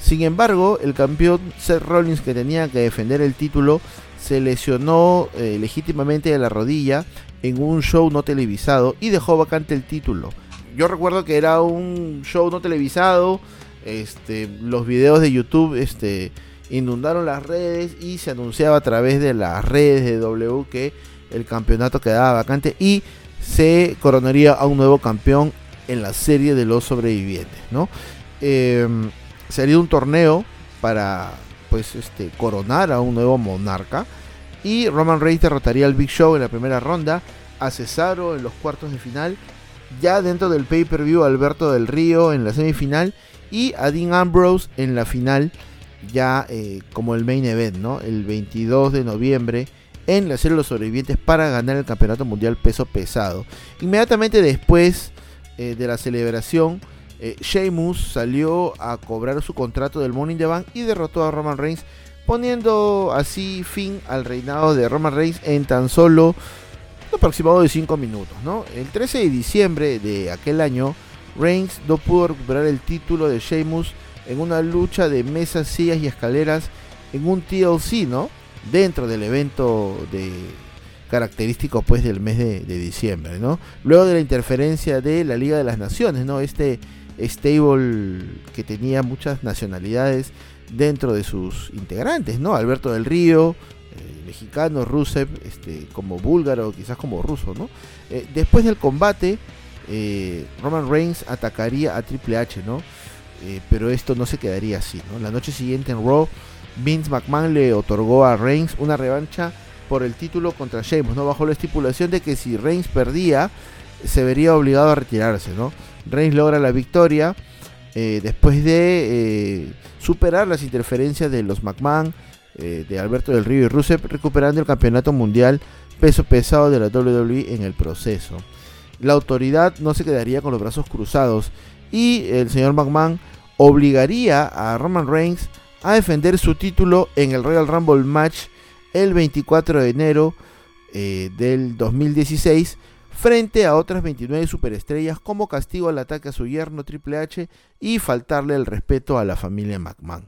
Sin embargo, el campeón Seth Rollins que tenía que defender el título se lesionó eh, legítimamente de la rodilla en un show no televisado y dejó vacante el título. Yo recuerdo que era un show no televisado, este, los videos de YouTube este, inundaron las redes y se anunciaba a través de las redes de W que el campeonato quedaba vacante y se coronaría a un nuevo campeón en la serie de los sobrevivientes, ¿no? Em, sería un torneo para pues este coronar a un nuevo monarca y Roman Reigns derrotaría al Big Show en la primera ronda, a Cesaro en los cuartos de final, ya dentro del pay-per-view Alberto del Río en la semifinal y a Dean Ambrose en la final ya eh, como el main event, ¿no? El 22 de noviembre en la serie de los sobrevivientes para ganar el campeonato mundial peso pesado. Inmediatamente después eh, de la celebración, eh, Sheamus salió a cobrar su contrato del Money in the Bank y derrotó a Roman Reigns poniendo así fin al reinado de Roman Reigns en tan solo aproximado de 5 minutos. ¿no? El 13 de diciembre de aquel año, Reigns no pudo recuperar el título de Sheamus en una lucha de mesas, sillas y escaleras en un TLC, ¿no? Dentro del evento de característico pues del mes de, de diciembre, ¿no? Luego de la interferencia de la Liga de las Naciones, ¿no? Este stable que tenía muchas nacionalidades dentro de sus integrantes, ¿no? Alberto del Río, mexicano, Rusev, este, como búlgaro, quizás como ruso, ¿no? Eh, después del combate, eh, Roman Reigns atacaría a Triple H, ¿no? Eh, pero esto no se quedaría así, ¿no? La noche siguiente en Raw, Vince McMahon le otorgó a Reigns una revancha por el título contra Sheamus, ¿no? Bajo la estipulación de que si Reigns perdía, se vería obligado a retirarse, ¿no? Reigns logra la victoria después de superar las interferencias de los McMahon, eh, de Alberto del Río y Rusev, recuperando el campeonato mundial peso pesado de la WWE en el proceso. La autoridad no se quedaría con los brazos cruzados y el señor McMahon obligaría a Roman Reigns a defender su título en el Royal Rumble match el 24 de enero eh, del 2016 frente a otras 29 superestrellas como castigo al ataque a su yerno Triple H y faltarle el respeto a la familia McMahon.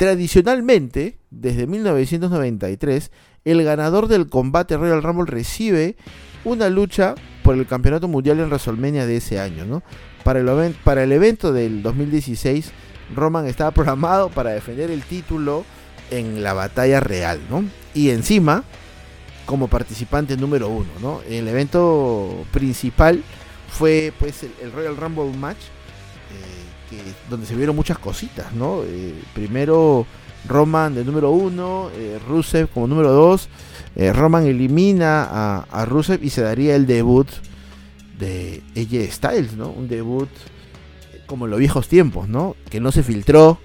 Tradicionalmente, desde 1993, el ganador del combate Royal Rumble recibe una lucha por el campeonato mundial en WrestleMania de ese año. ¿no? Para, el, evento del 2016, Roman estaba programado para defender el título en la batalla real. ¿no? Y encima, como participante número uno, ¿no? El evento principal fue pues el, el Royal Rumble match, donde se vieron muchas cositas, ¿no? Eh, primero Roman de número uno, eh, Rusev como número dos, eh, Roman elimina a, a, Rusev y se daría el debut de AJ Styles, ¿no? Un debut como en los viejos tiempos, ¿no? Que no se filtró.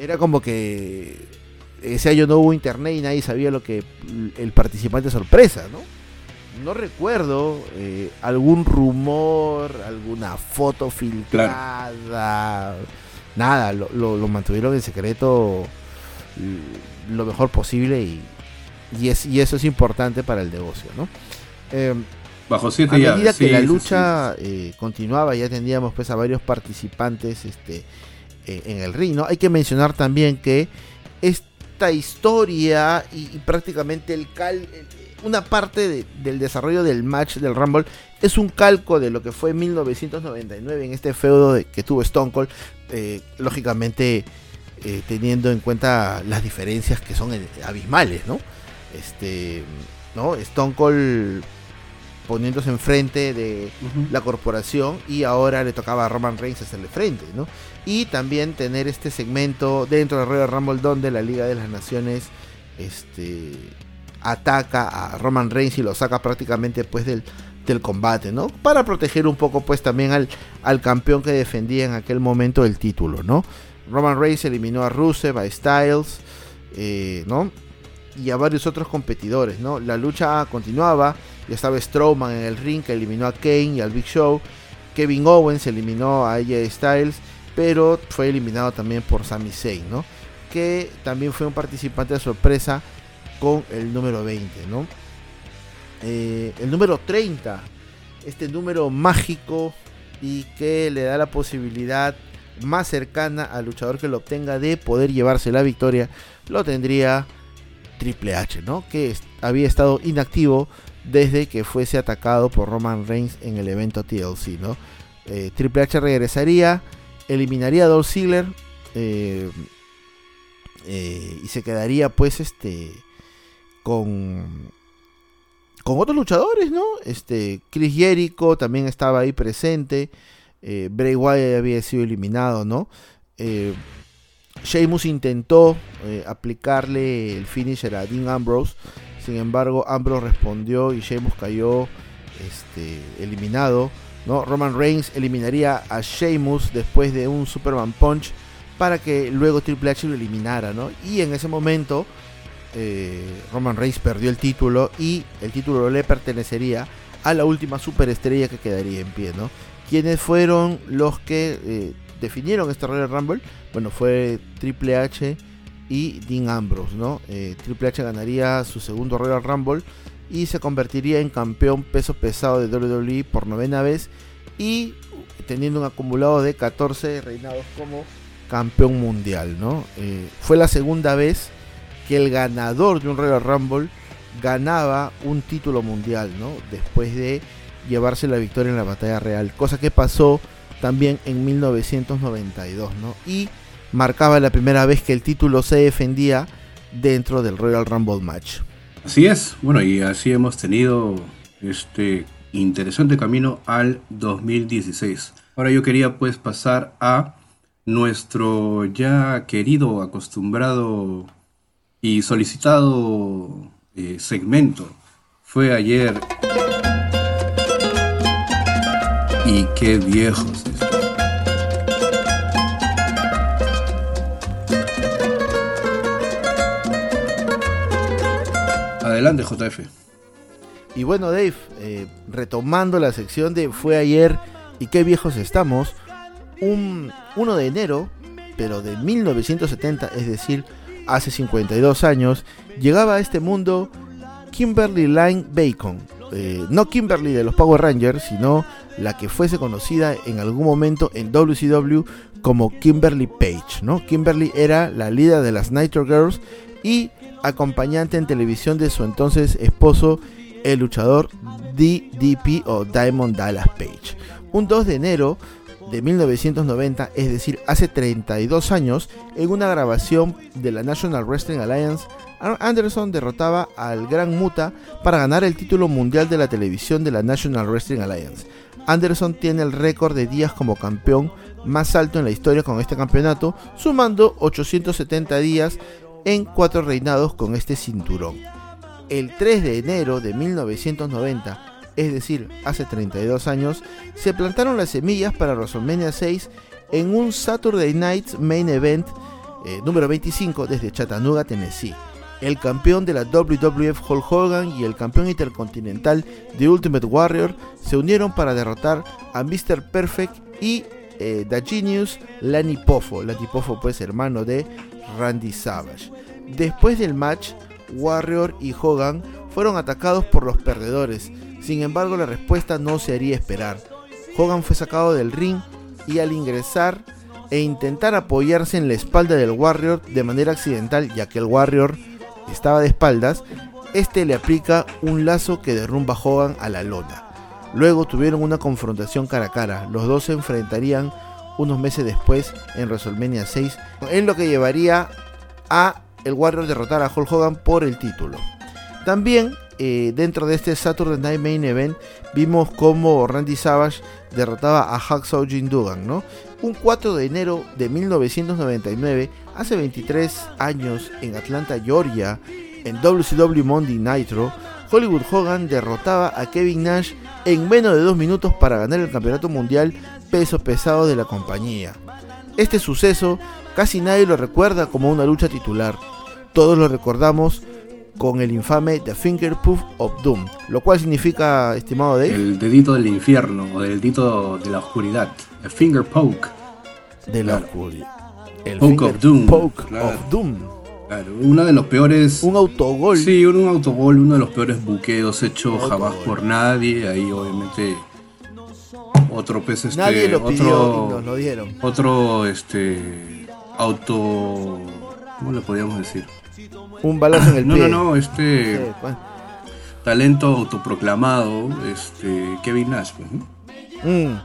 era como que ese año no hubo internet y nadie sabía lo que el participante sorpresa, ¿no? No recuerdo eh, algún rumor, alguna foto filtrada, claro. nada, lo, lo, lo, mantuvieron en secreto lo mejor posible y, y, es, y eso es importante para el negocio, ¿no? Eh, Bajo siete a medida que la lucha sí. eh, continuaba, ya tendríamos pues a varios participantes este, eh, en el ring, ¿no? Hay que mencionar también que esta historia y, y prácticamente el cal una parte de, del desarrollo del match del Rumble es un calco de lo que fue 1999 en este feudo de, que tuvo Stone Cold, eh, lógicamente eh, teniendo en cuenta las diferencias que son abismales, ¿no? Este, ¿no? Stone Cold poniéndose enfrente de uh -huh. la corporación y ahora le tocaba a Roman Reigns hacerle frente, ¿no? Y también tener este segmento dentro de Royal Rumble donde la Liga de las Naciones este, ataca a Roman Reigns y lo saca prácticamente pues del, del combate, ¿no? Para proteger un poco pues también al, al campeón que defendía en aquel momento el título, ¿no? Roman Reigns eliminó a Rusev, a Styles, eh, ¿no? Y a varios otros competidores, ¿no? La lucha continuaba, ya estaba Strowman en el ring que eliminó a Kane y al Big Show. Kevin Owens eliminó a AJ Styles, pero fue eliminado también por Sami Zayn, ¿no? Que también fue un participante de sorpresa con el número 20, ¿no? Eh, el número 30, este número mágico y que le da la posibilidad más cercana al luchador que lo obtenga de poder llevarse la victoria, lo tendría Triple H, ¿no? Que había estado inactivo desde que fuese atacado por Roman Reigns en el evento TLC, ¿no? Eh, Triple H regresaría, eliminaría a Dolph Ziggler eh, eh, y se quedaría, pues, este, con con otros luchadores, ¿no? Este, Chris Jericho también estaba ahí presente. Eh, Bray Wyatt había sido eliminado, ¿no? Sheamus intentó aplicarle el finisher a Dean Ambrose. Sin embargo, Ambrose respondió y Sheamus cayó este, eliminado. Roman Reigns eliminaría a Sheamus después de un Superman Punch para que luego Triple H lo eliminara. ¿no? Y en ese momento eh, Roman Reigns perdió el título y el título le pertenecería a la última superestrella que quedaría en pie. ¿no? ¿Quiénes fueron los que eh, definieron este Royal Rumble? Bueno, fue Triple H y Dean Ambrose, ¿no? Eh, Triple H ganaría su segundo Royal Rumble y se convertiría en campeón peso pesado de WWE por novena vez y teniendo un acumulado de 14 reinados como campeón mundial, ¿no? Eh, fue la segunda vez que el ganador de un Royal Rumble ganaba un título mundial, ¿no? Después de llevarse la victoria en la batalla real, cosa que pasó también en 1992, ¿no? Y marcaba la primera vez que el título se defendía dentro del Royal Rumble match. Así es, bueno, y así hemos tenido este interesante camino al 2016. Ahora yo quería pues pasar a nuestro ya querido, acostumbrado y solicitado eh, segmento. Fue ayer. Y qué viejos. Adelante, JF. Y bueno, Dave, eh, retomando la sección de Fue ayer y qué viejos estamos, un 1 de enero, pero de 1970, es decir, hace 52 años, llegaba a este mundo Kimberly Line Bacon. Eh, no Kimberly de los Power Rangers, sino la que fuese conocida en algún momento en WCW como Kimberly Page. ¿no? Kimberly era la líder de las Nitro Girls y acompañante en televisión de su entonces esposo, el luchador DDP o Diamond Dallas Page. Un 2 de enero de 1990, es decir, hace 32 años, en una grabación de la National Wrestling Alliance, Anderson derrotaba al Gran Muta para ganar el título mundial de la televisión de la National Wrestling Alliance. Anderson tiene el récord de días como campeón más alto en la historia con este campeonato, sumando 870 días en cuatro reinados con este cinturón. El 3 de enero de 1990, es decir, hace 32 años, se plantaron las semillas para WrestleMania 6 en un Saturday Night Main Event eh, número 25 desde Chattanooga, Tennessee. El campeón de la WWF Hulk Hogan y el campeón intercontinental de Ultimate Warrior se unieron para derrotar a Mr. Perfect y eh, The Genius Lanny Poffo. Lanny Poffo pues hermano de Randy Savage. Después del match, Warrior y Hogan fueron atacados por los perdedores. Sin embargo, la respuesta no se haría esperar. Hogan fue sacado del ring y al ingresar e intentar apoyarse en la espalda del Warrior de manera accidental, ya que el Warrior estaba de espaldas, este le aplica un lazo que derrumba a Hogan a la lona. Luego tuvieron una confrontación cara a cara. Los dos se enfrentarían unos meses después en WrestleMania 6, en lo que llevaría a el Warrior derrotar a Hulk Hogan por el título. También eh, dentro de este Saturday Night Main Event vimos cómo Randy Savage derrotaba a Hacksaw Jim Duggan, ¿no? Un 4 de enero de 1999, hace 23 años en Atlanta, Georgia, en WCW Monday Nitro, Hollywood Hogan derrotaba a Kevin Nash en menos de dos minutos para ganar el campeonato mundial peso pesado de la compañía. Este suceso casi nadie lo recuerda como una lucha titular. Todos lo recordamos con el infame The Fingerproof of Doom, lo cual significa, estimado Dave, El dedito del infierno o del dedito de la oscuridad. El finger poke. de la claro. oscuridad. El Poke of Doom, Poke claro. of Doom. Claro, uno de los peores. Un autogol. Sí, un, un autogol, uno de los peores buqueos hecho Un jamás autogol. por nadie. Ahí obviamente otro pez este, Nadie lo pidió otro, y nos lo dieron. otro este auto ¿cómo le podríamos decir? Un balazo en el No, pie. no, no, este Sí, ¿cuál? talento autoproclamado, este Kevin Nash, pues, ¿no? Mm.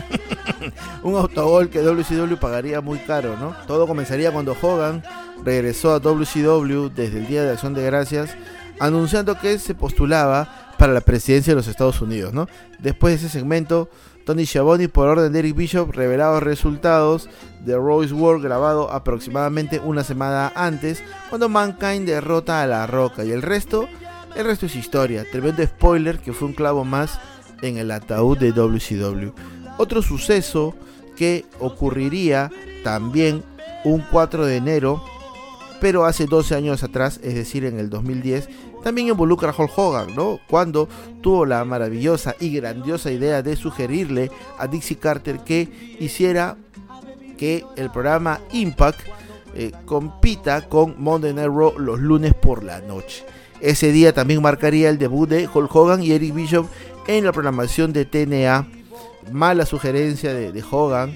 un autogol que WCW pagaría muy caro, ¿no? Todo comenzaría cuando Hogan regresó a WCW desde el Día de Acción de Gracias, anunciando que se postulaba para la presidencia de los Estados Unidos, ¿no? Después de ese segmento, Tony Schiavone, por orden de Eric Bishop, revelaba resultados de Royce World grabado aproximadamente una semana antes, cuando Mankind derrota a La Roca y el resto, el resto es historia. Tremendo spoiler que fue un clavo más en el ataúd de WCW. Otro suceso que ocurriría también un 4 de enero, pero hace 12 años atrás, es decir, en el 2010, también involucra a Hulk Hogan, ¿no? Cuando tuvo la maravillosa y grandiosa idea de sugerirle a Dixie Carter que hiciera que el programa Impact eh, compita con Monday Night Raw los lunes por la noche. Ese día también marcaría el debut de Hulk Hogan y Eric Bishop en la programación de TNA. Mala sugerencia de, de Hogan,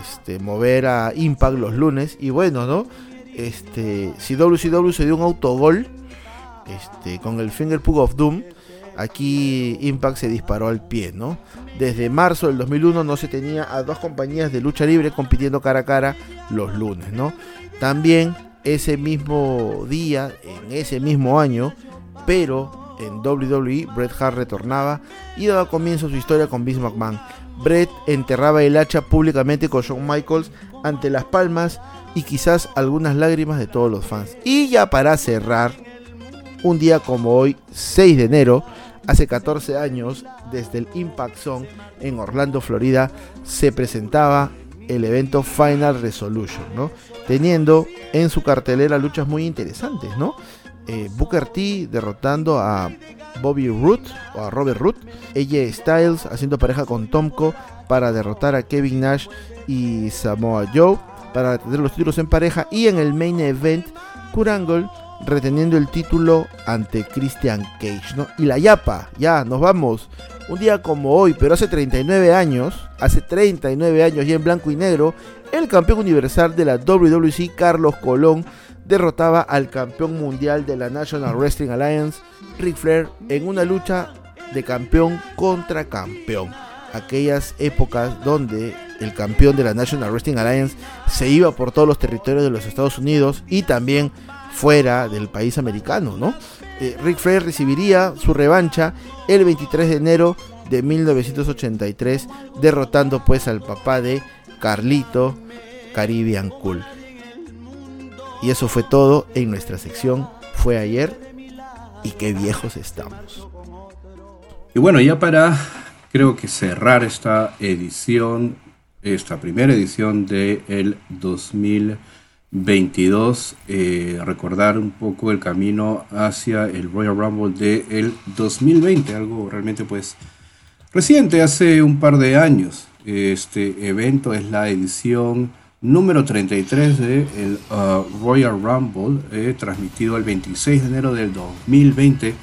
este, mover a Impact los lunes. Y bueno, ¿no? Este, si WCW se dio un autogol este, con el Finger Pug of Doom, aquí Impact se disparó al pie, ¿no? Desde marzo del 2001 no se tenía a dos compañías de lucha libre compitiendo cara a cara los lunes, ¿no? También ese mismo día, en ese mismo año, pero en WWE, Bret Hart retornaba y daba comienzo a su historia con Vince McMahon. Bret enterraba el hacha públicamente con Shawn Michaels ante las palmas y quizás algunas lágrimas de todos los fans. Y ya para cerrar, un día como hoy, 6 de enero, hace 14 años, desde el Impact Zone en Orlando, Florida, se presentaba el evento Final Resolution, ¿no? Teniendo en su cartelera luchas muy interesantes, ¿no? Eh, Booker T derrotando a Bobby Root o a Robert Root, AJ Styles haciendo pareja con Tomko para derrotar a Kevin Nash y Samoa Joe para tener los títulos en pareja y en el main event Kurt Angle reteniendo el título ante Christian Cage. Y la Yapa, ya, nos vamos. Un día como hoy, pero hace 39 años, hace 39 años y en blanco y negro, el campeón universal de la WWC, Carlos Colón, derrotaba al campeón mundial de la National Wrestling Alliance, Ric Flair, en una lucha de campeón contra campeón. Aquellas épocas donde el campeón de la National Wrestling Alliance se iba por todos los territorios de los Estados Unidos y también fuera del país americano, ¿no? Eh, Ric Flair recibiría su revancha el 23 de enero de 1983, derrotando pues al papá de Carlito Caribbean Cool. Y eso fue todo en nuestra sección Fue ayer y qué viejos estamos. Y bueno, ya para creo que cerrar esta edición, esta primera edición del el 2022, eh, recordar un poco el camino hacia el Royal Rumble del el 2020, algo realmente pues reciente, hace un par de años. Este evento es la edición número 33 del de uh, Royal Rumble, eh, transmitido el 26 de enero del 2020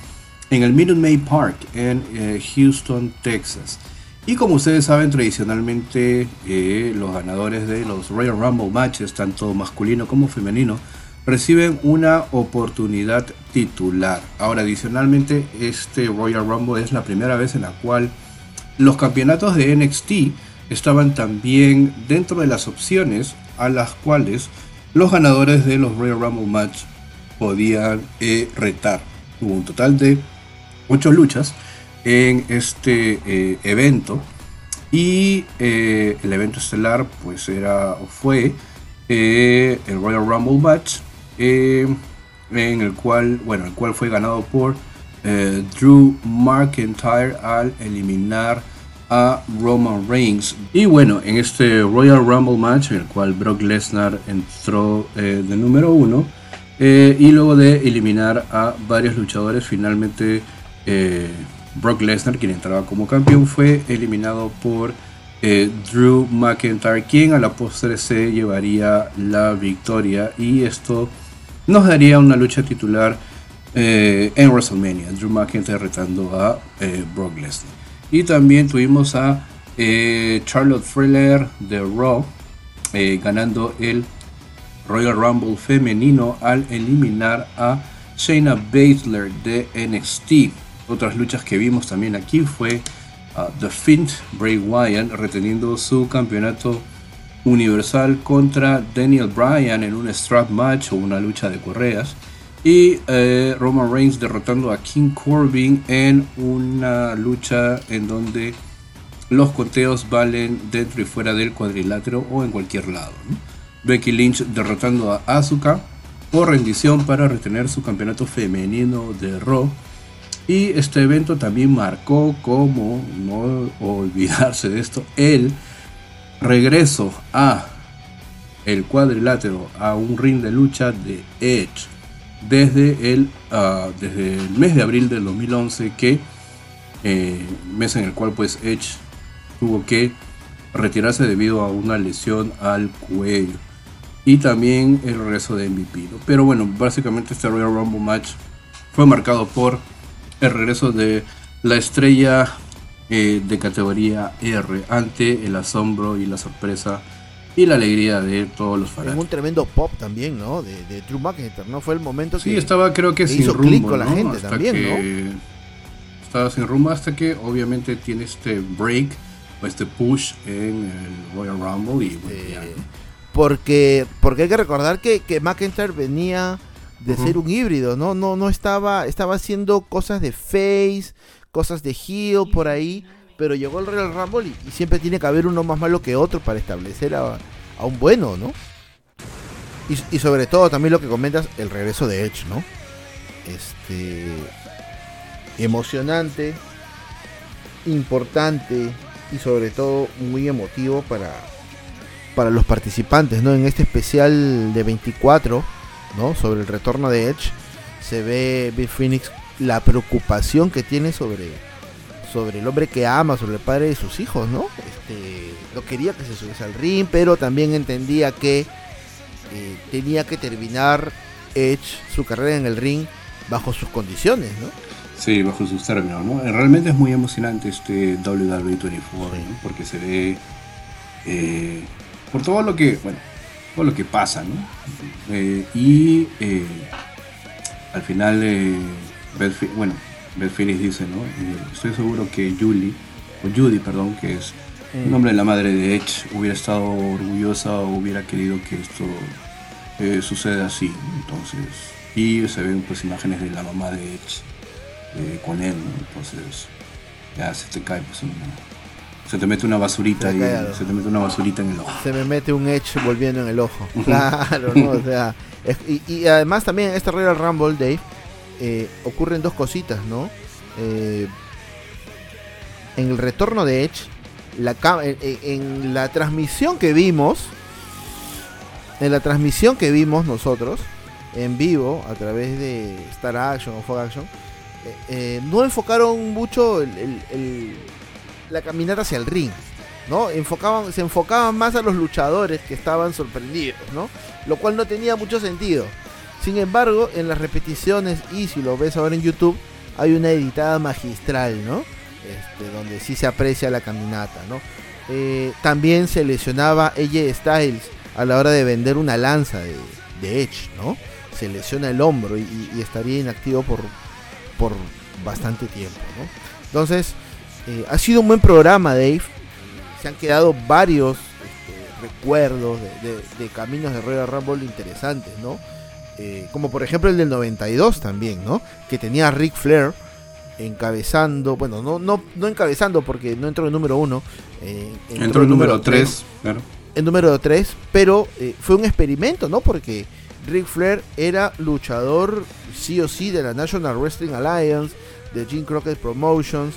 en el Minute Maid Park en eh, Houston, Texas. Y como ustedes saben, tradicionalmente eh, los ganadores de los Royal Rumble matches, tanto masculino como femenino, reciben una oportunidad titular. Ahora, adicionalmente, este Royal Rumble es la primera vez en la cual los campeonatos de NXT estaban también dentro de las opciones a las cuales los ganadores de los Royal Rumble Match podían eh, retar. Hubo un total de 8 luchas en este eh, evento y eh, el evento estelar pues era fue el Royal Rumble Match en el cual bueno el cual fue ganado por Drew McIntyre al eliminar a Roman Reigns. Y bueno, en este Royal Rumble match, en el cual Brock Lesnar entró eh, de número uno, eh, y luego de eliminar a varios luchadores, finalmente eh, Brock Lesnar, quien entraba como campeón, fue eliminado por Drew McIntyre, quien a la postre se llevaría la victoria. Y esto nos daría una lucha titular en WrestleMania. Drew McIntyre retando a Brock Lesnar. Y también tuvimos a eh, Charlotte Flair de Raw eh, ganando el Royal Rumble femenino al eliminar a Shayna Baszler de NXT. Otras luchas que vimos también aquí fue uh, The Fint Bray Wyatt reteniendo su campeonato universal contra Daniel Bryan en un strap match o una lucha de correas. Y eh, Roman Reigns derrotando a King Corbin en una lucha en donde los conteos valen dentro y fuera del cuadrilátero o en cualquier lado. Becky Lynch derrotando a Asuka por rendición para retener su campeonato femenino de Raw. Y este evento también marcó, como no olvidarse de esto, el regreso a el cuadrilátero, a un ring de lucha de Edge desde el, uh, desde el mes de abril del 2011 que eh, mes en el cual pues Edge tuvo que retirarse debido a una lesión al cuello. y también el regreso de MVP. Pero bueno, básicamente este Royal Rumble match fue marcado por el regreso de la estrella eh, de categoría R ante el asombro y la sorpresa y la alegría de todos los En fanáticos. un tremendo pop también, ¿no? De, de Drew McIntyre, ¿no? Fue el momento Sí, que... estaba creo que que sin hizo rumbo, clic con la ¿no? gente hasta también, que Estaba sin rumbo hasta que obviamente tiene este break o este push en el Royal Rumble y bueno, ya, ¿no? porque, porque hay que recordar que, que McIntyre venía de ser un híbrido, ¿no? No, no estaba, estaba haciendo cosas de face, cosas de heel por ahí, pero llegó el Royal Rumble y, y siempre tiene que haber uno más malo que otro para establecer a, un bueno, ¿no? Y, y sobre todo también lo que comentas, el regreso de Edge, ¿no? Este emocionante, importante y sobre todo muy emotivo para, para los participantes, ¿no? En este especial de 24, ¿no? Sobre el retorno de Edge, se ve Bill Phoenix la preocupación que tiene sobre, sobre el hombre que ama, sobre el padre de sus hijos, ¿no? Este, no quería que se subiese al ring, pero también entendía que eh, tenía que terminar Edge su carrera en el ring bajo sus condiciones, ¿no? Sí, bajo sus términos, ¿no? Realmente es muy emocionante este WWE 24, ¿no? Porque se ve eh, por todo lo que, bueno, todo lo que pasa, ¿no? Eh, y eh, al final, eh, bueno, Beth Phoenix dice, ¿no? Eh, estoy seguro que Julie, o Judy, perdón, que es el nombre de la madre de Edge, hubiera estado orgullosa o hubiera querido que esto eh, suceda así. Entonces, y se ven pues imágenes de la mamá de Edge eh, con él, ¿no? Entonces, ya se te cae, pues una- se te mete una basurita Se y se te mete una basurita en el ojo. se me mete un Edge volviendo en el ojo. Claro, ¿no? O sea, es- y, y además también este Royal Rumble, Dave, eh, ocurren dos cositas, ¿no? Eh, en el retorno de Edge, ca- en, la transmisión que vimos, en la transmisión que vimos nosotros, en vivo, a través de Star Action o Fog Action, eh, eh, no enfocaron mucho la caminata hacia el ring. ¿no? Enfocaban, se enfocaban más a los luchadores que estaban sorprendidos, ¿no? Lo cual no tenía mucho sentido. Sin embargo, en las repeticiones, y si lo ves ahora en YouTube, hay una editada magistral, ¿no? Este, donde sí se aprecia la caminata, ¿no? Eh, también se lesionaba AJ Styles a la hora de vender una lanza de, Edge, ¿no? Se lesiona el hombro y, estaría inactivo por, por bastante tiempo, ¿no? Entonces, eh, ha sido un buen programa, Dave. Se han quedado varios este, recuerdos de, de- de caminos de Royal Rumble interesantes, ¿no? Eh, como por ejemplo el del 92 también, ¿no? Que tenía a Ric Flair encabezando, bueno, no, no, no encabezando porque no entró en número uno. eh, Entró el número tres 3, claro. el número 3, pero eh, fue un experimento, ¿no? Porque Ric Flair era luchador sí o sí de la National Wrestling Alliance, de Jim Crockett Promotions,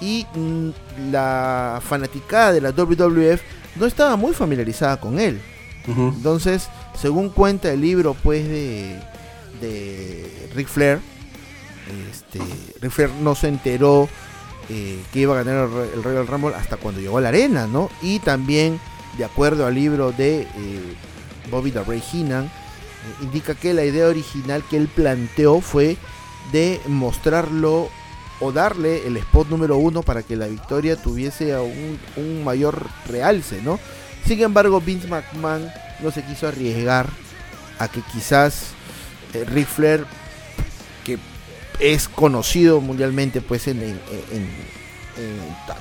y mm, la fanaticada de la WWF no estaba muy familiarizada con él. Entonces, según cuenta el libro, pues, de, de Ric Flair, este, Ric Flair no se enteró eh, que iba a ganar el, el Royal Rumble hasta cuando llegó a la arena, ¿no? Y también, de acuerdo al libro de eh, Bobby the Ray Heenan, eh, indica que la idea original que él planteó fue de mostrarlo o darle el spot número uno para que la victoria tuviese un, un mayor realce, ¿no? Sin embargo, Vince McMahon no se quiso arriesgar a que quizás eh, Ric que es conocido mundialmente, pues en,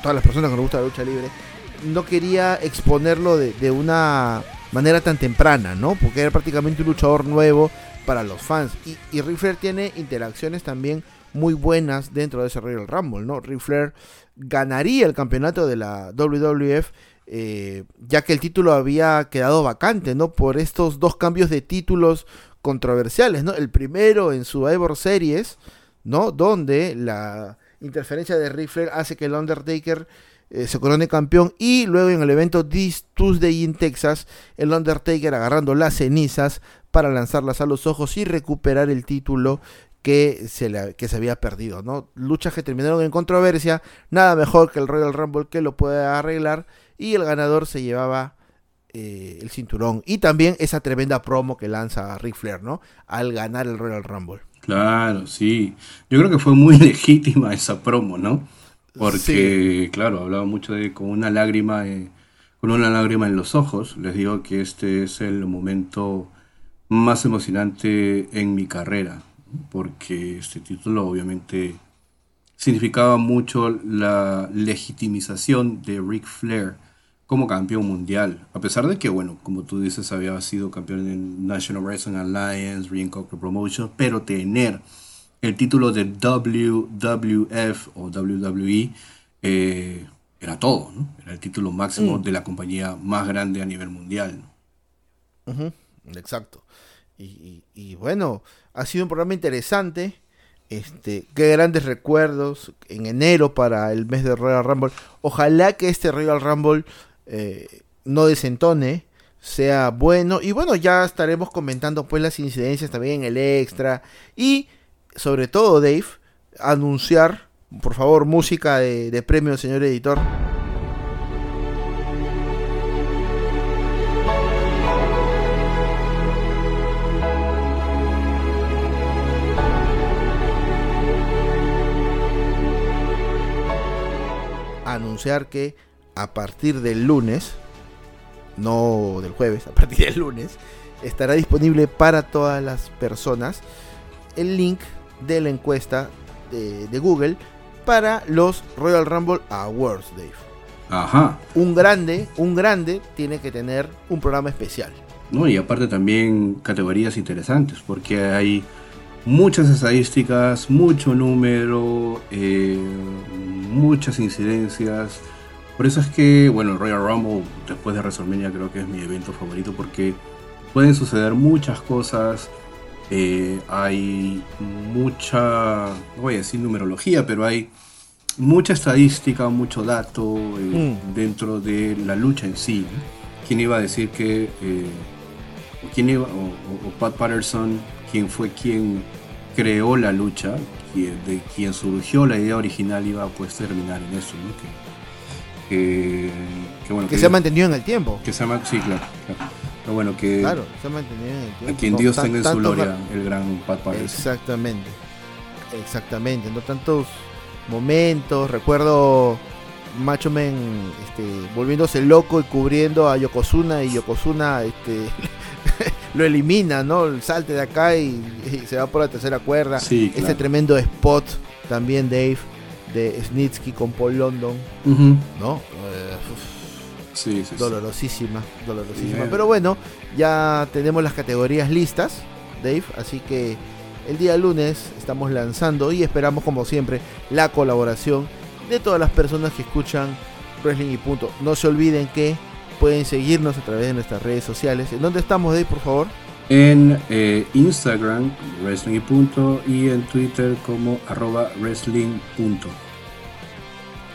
todas las personas que nos gusta la lucha libre, no quería exponerlo de, una manera tan temprana, ¿no? Porque era prácticamente un luchador nuevo para los fans. Y, y tiene interacciones también muy buenas dentro de ese Royal Rumble, ¿no? Ric Flair ganaría el campeonato de la WWF eh, ya que el título había quedado vacante, ¿no? Por estos dos cambios de títulos controversiales, ¿no? El primero en su Survivor Series, ¿no? Donde la interferencia de Ric Flair hace que el Undertaker eh, se corone campeón y luego en el evento This Tuesday in Texas, el Undertaker agarrando las cenizas para lanzarlas a los ojos y recuperar el título que se, le- que se había perdido, ¿no? Luchas que terminaron en controversia, nada mejor que el Royal Rumble que lo pueda arreglar y el ganador se llevaba eh, el cinturón. Y también esa tremenda promo que lanza Ric Flair, ¿no? Al ganar el Royal Rumble. Claro, sí. Yo creo que fue muy legítima esa promo, ¿no? Porque, claro, hablaba mucho de con una lágrima, eh, con una lágrima en los ojos. Les digo que este es el momento más emocionante en mi carrera, porque este título obviamente significaba mucho la legitimización de Ric Flair como campeón mundial, a pesar de que, bueno, como tú dices, había sido campeón en National Wrestling Alliance, Ring Promotion, pero tener el título de WWF o WWE eh, era todo, ¿no? Era el título máximo Mm. de la compañía más grande a nivel mundial. ¿no? Exacto. Y, y- y bueno, ha sido un programa interesante. Este, qué grandes recuerdos en enero para el mes de Royal Rumble. Ojalá que este Royal Rumble eh, no desentone, sea bueno. Y bueno, ya estaremos comentando pues las incidencias también el extra. Y sobre todo, Dave, anunciar, por favor, música de, de premio, señor editor. anunciar que a partir del lunes, no del jueves, a partir del lunes, estará disponible para todas las personas el link de la encuesta de, de Google para los Royal Rumble Awards, Dave. Ajá. Un grande, un grande tiene que tener un programa especial. ¿no? Y aparte también categorías interesantes, porque hay muchas estadísticas, mucho número, eh, muchas incidencias. Por eso es que, bueno, el Royal Rumble, después de WrestleMania, creo que es mi evento favorito, porque pueden suceder muchas cosas. eh, hay mucha, no voy a decir numerología, pero hay mucha estadística, mucho dato eh, Mm. dentro de la lucha en sí. ¿Quién iba a decir que, eh, o, quién iba, o, o- o Pat Patterson, quien fue quien creó la lucha, quien- de quien surgió la idea original, iba a pues terminar en eso, ¿no? Que, que, que, bueno, Que se ha mantenido en el tiempo. que se llama, sí, claro, claro. Pero bueno, que Claro, se ha mantenido en el tiempo. a quien Dios tenga en su gloria, el gran Pat Patterson. Exactamente. Exactamente. No tantos momentos. Recuerdo Macho Man este, volviéndose loco y cubriendo a Yokozuna y Yokozuna este, lo elimina, ¿no? El salte de acá y, y se va por la tercera cuerda. Sí, Este claro. tremendo spot también Dave de Snitsky con Paul London. ¿no? Eh, Sí, sí, sí. dolorosísima, dolorosísima. Pero bueno, ya tenemos las categorías listas, Dave, así que el día lunes estamos lanzando y esperamos como siempre la colaboración de todas las personas que escuchan Wrestling y Punto. No se olviden que pueden seguirnos a través de nuestras redes sociales. ¿En dónde estamos, Dave, por favor? En eh, Instagram, wrestling y punto, y en Twitter como arroba wrestling punto.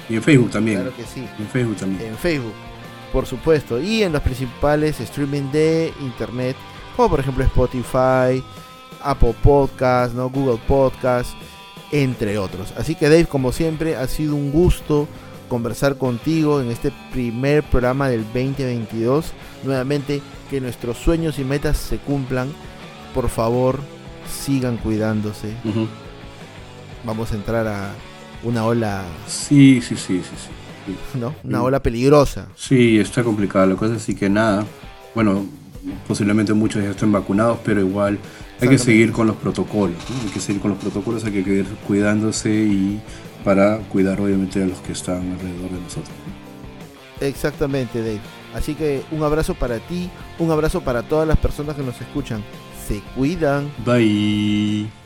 Y en Facebook también. Claro que sí. En Facebook también. en Facebook, por supuesto, y en los principales streaming de internet, como por ejemplo Spotify, Apple Podcast, ¿no? Google Podcast, entre otros. Así que Dave, como siempre, ha sido un gusto conversar contigo en este primer programa del 2022. Nuevamente, que nuestros sueños y metas se cumplan. Por favor, sigan cuidándose. Vamos a entrar a una ola, Sí, sí, sí, sí, sí. ¿no? Una ola peligrosa. Sí, está complicada la cosa, así que nada. Bueno, posiblemente muchos ya estén vacunados, pero igual hay que seguir con los protocolos. ¿no? Hay que seguir con los protocolos, hay que seguir cuidándose y para cuidar obviamente a los que están alrededor de nosotros. Exactamente, Dave. Así que un abrazo para ti, un abrazo para todas las personas que nos escuchan. Se cuidan. Bye.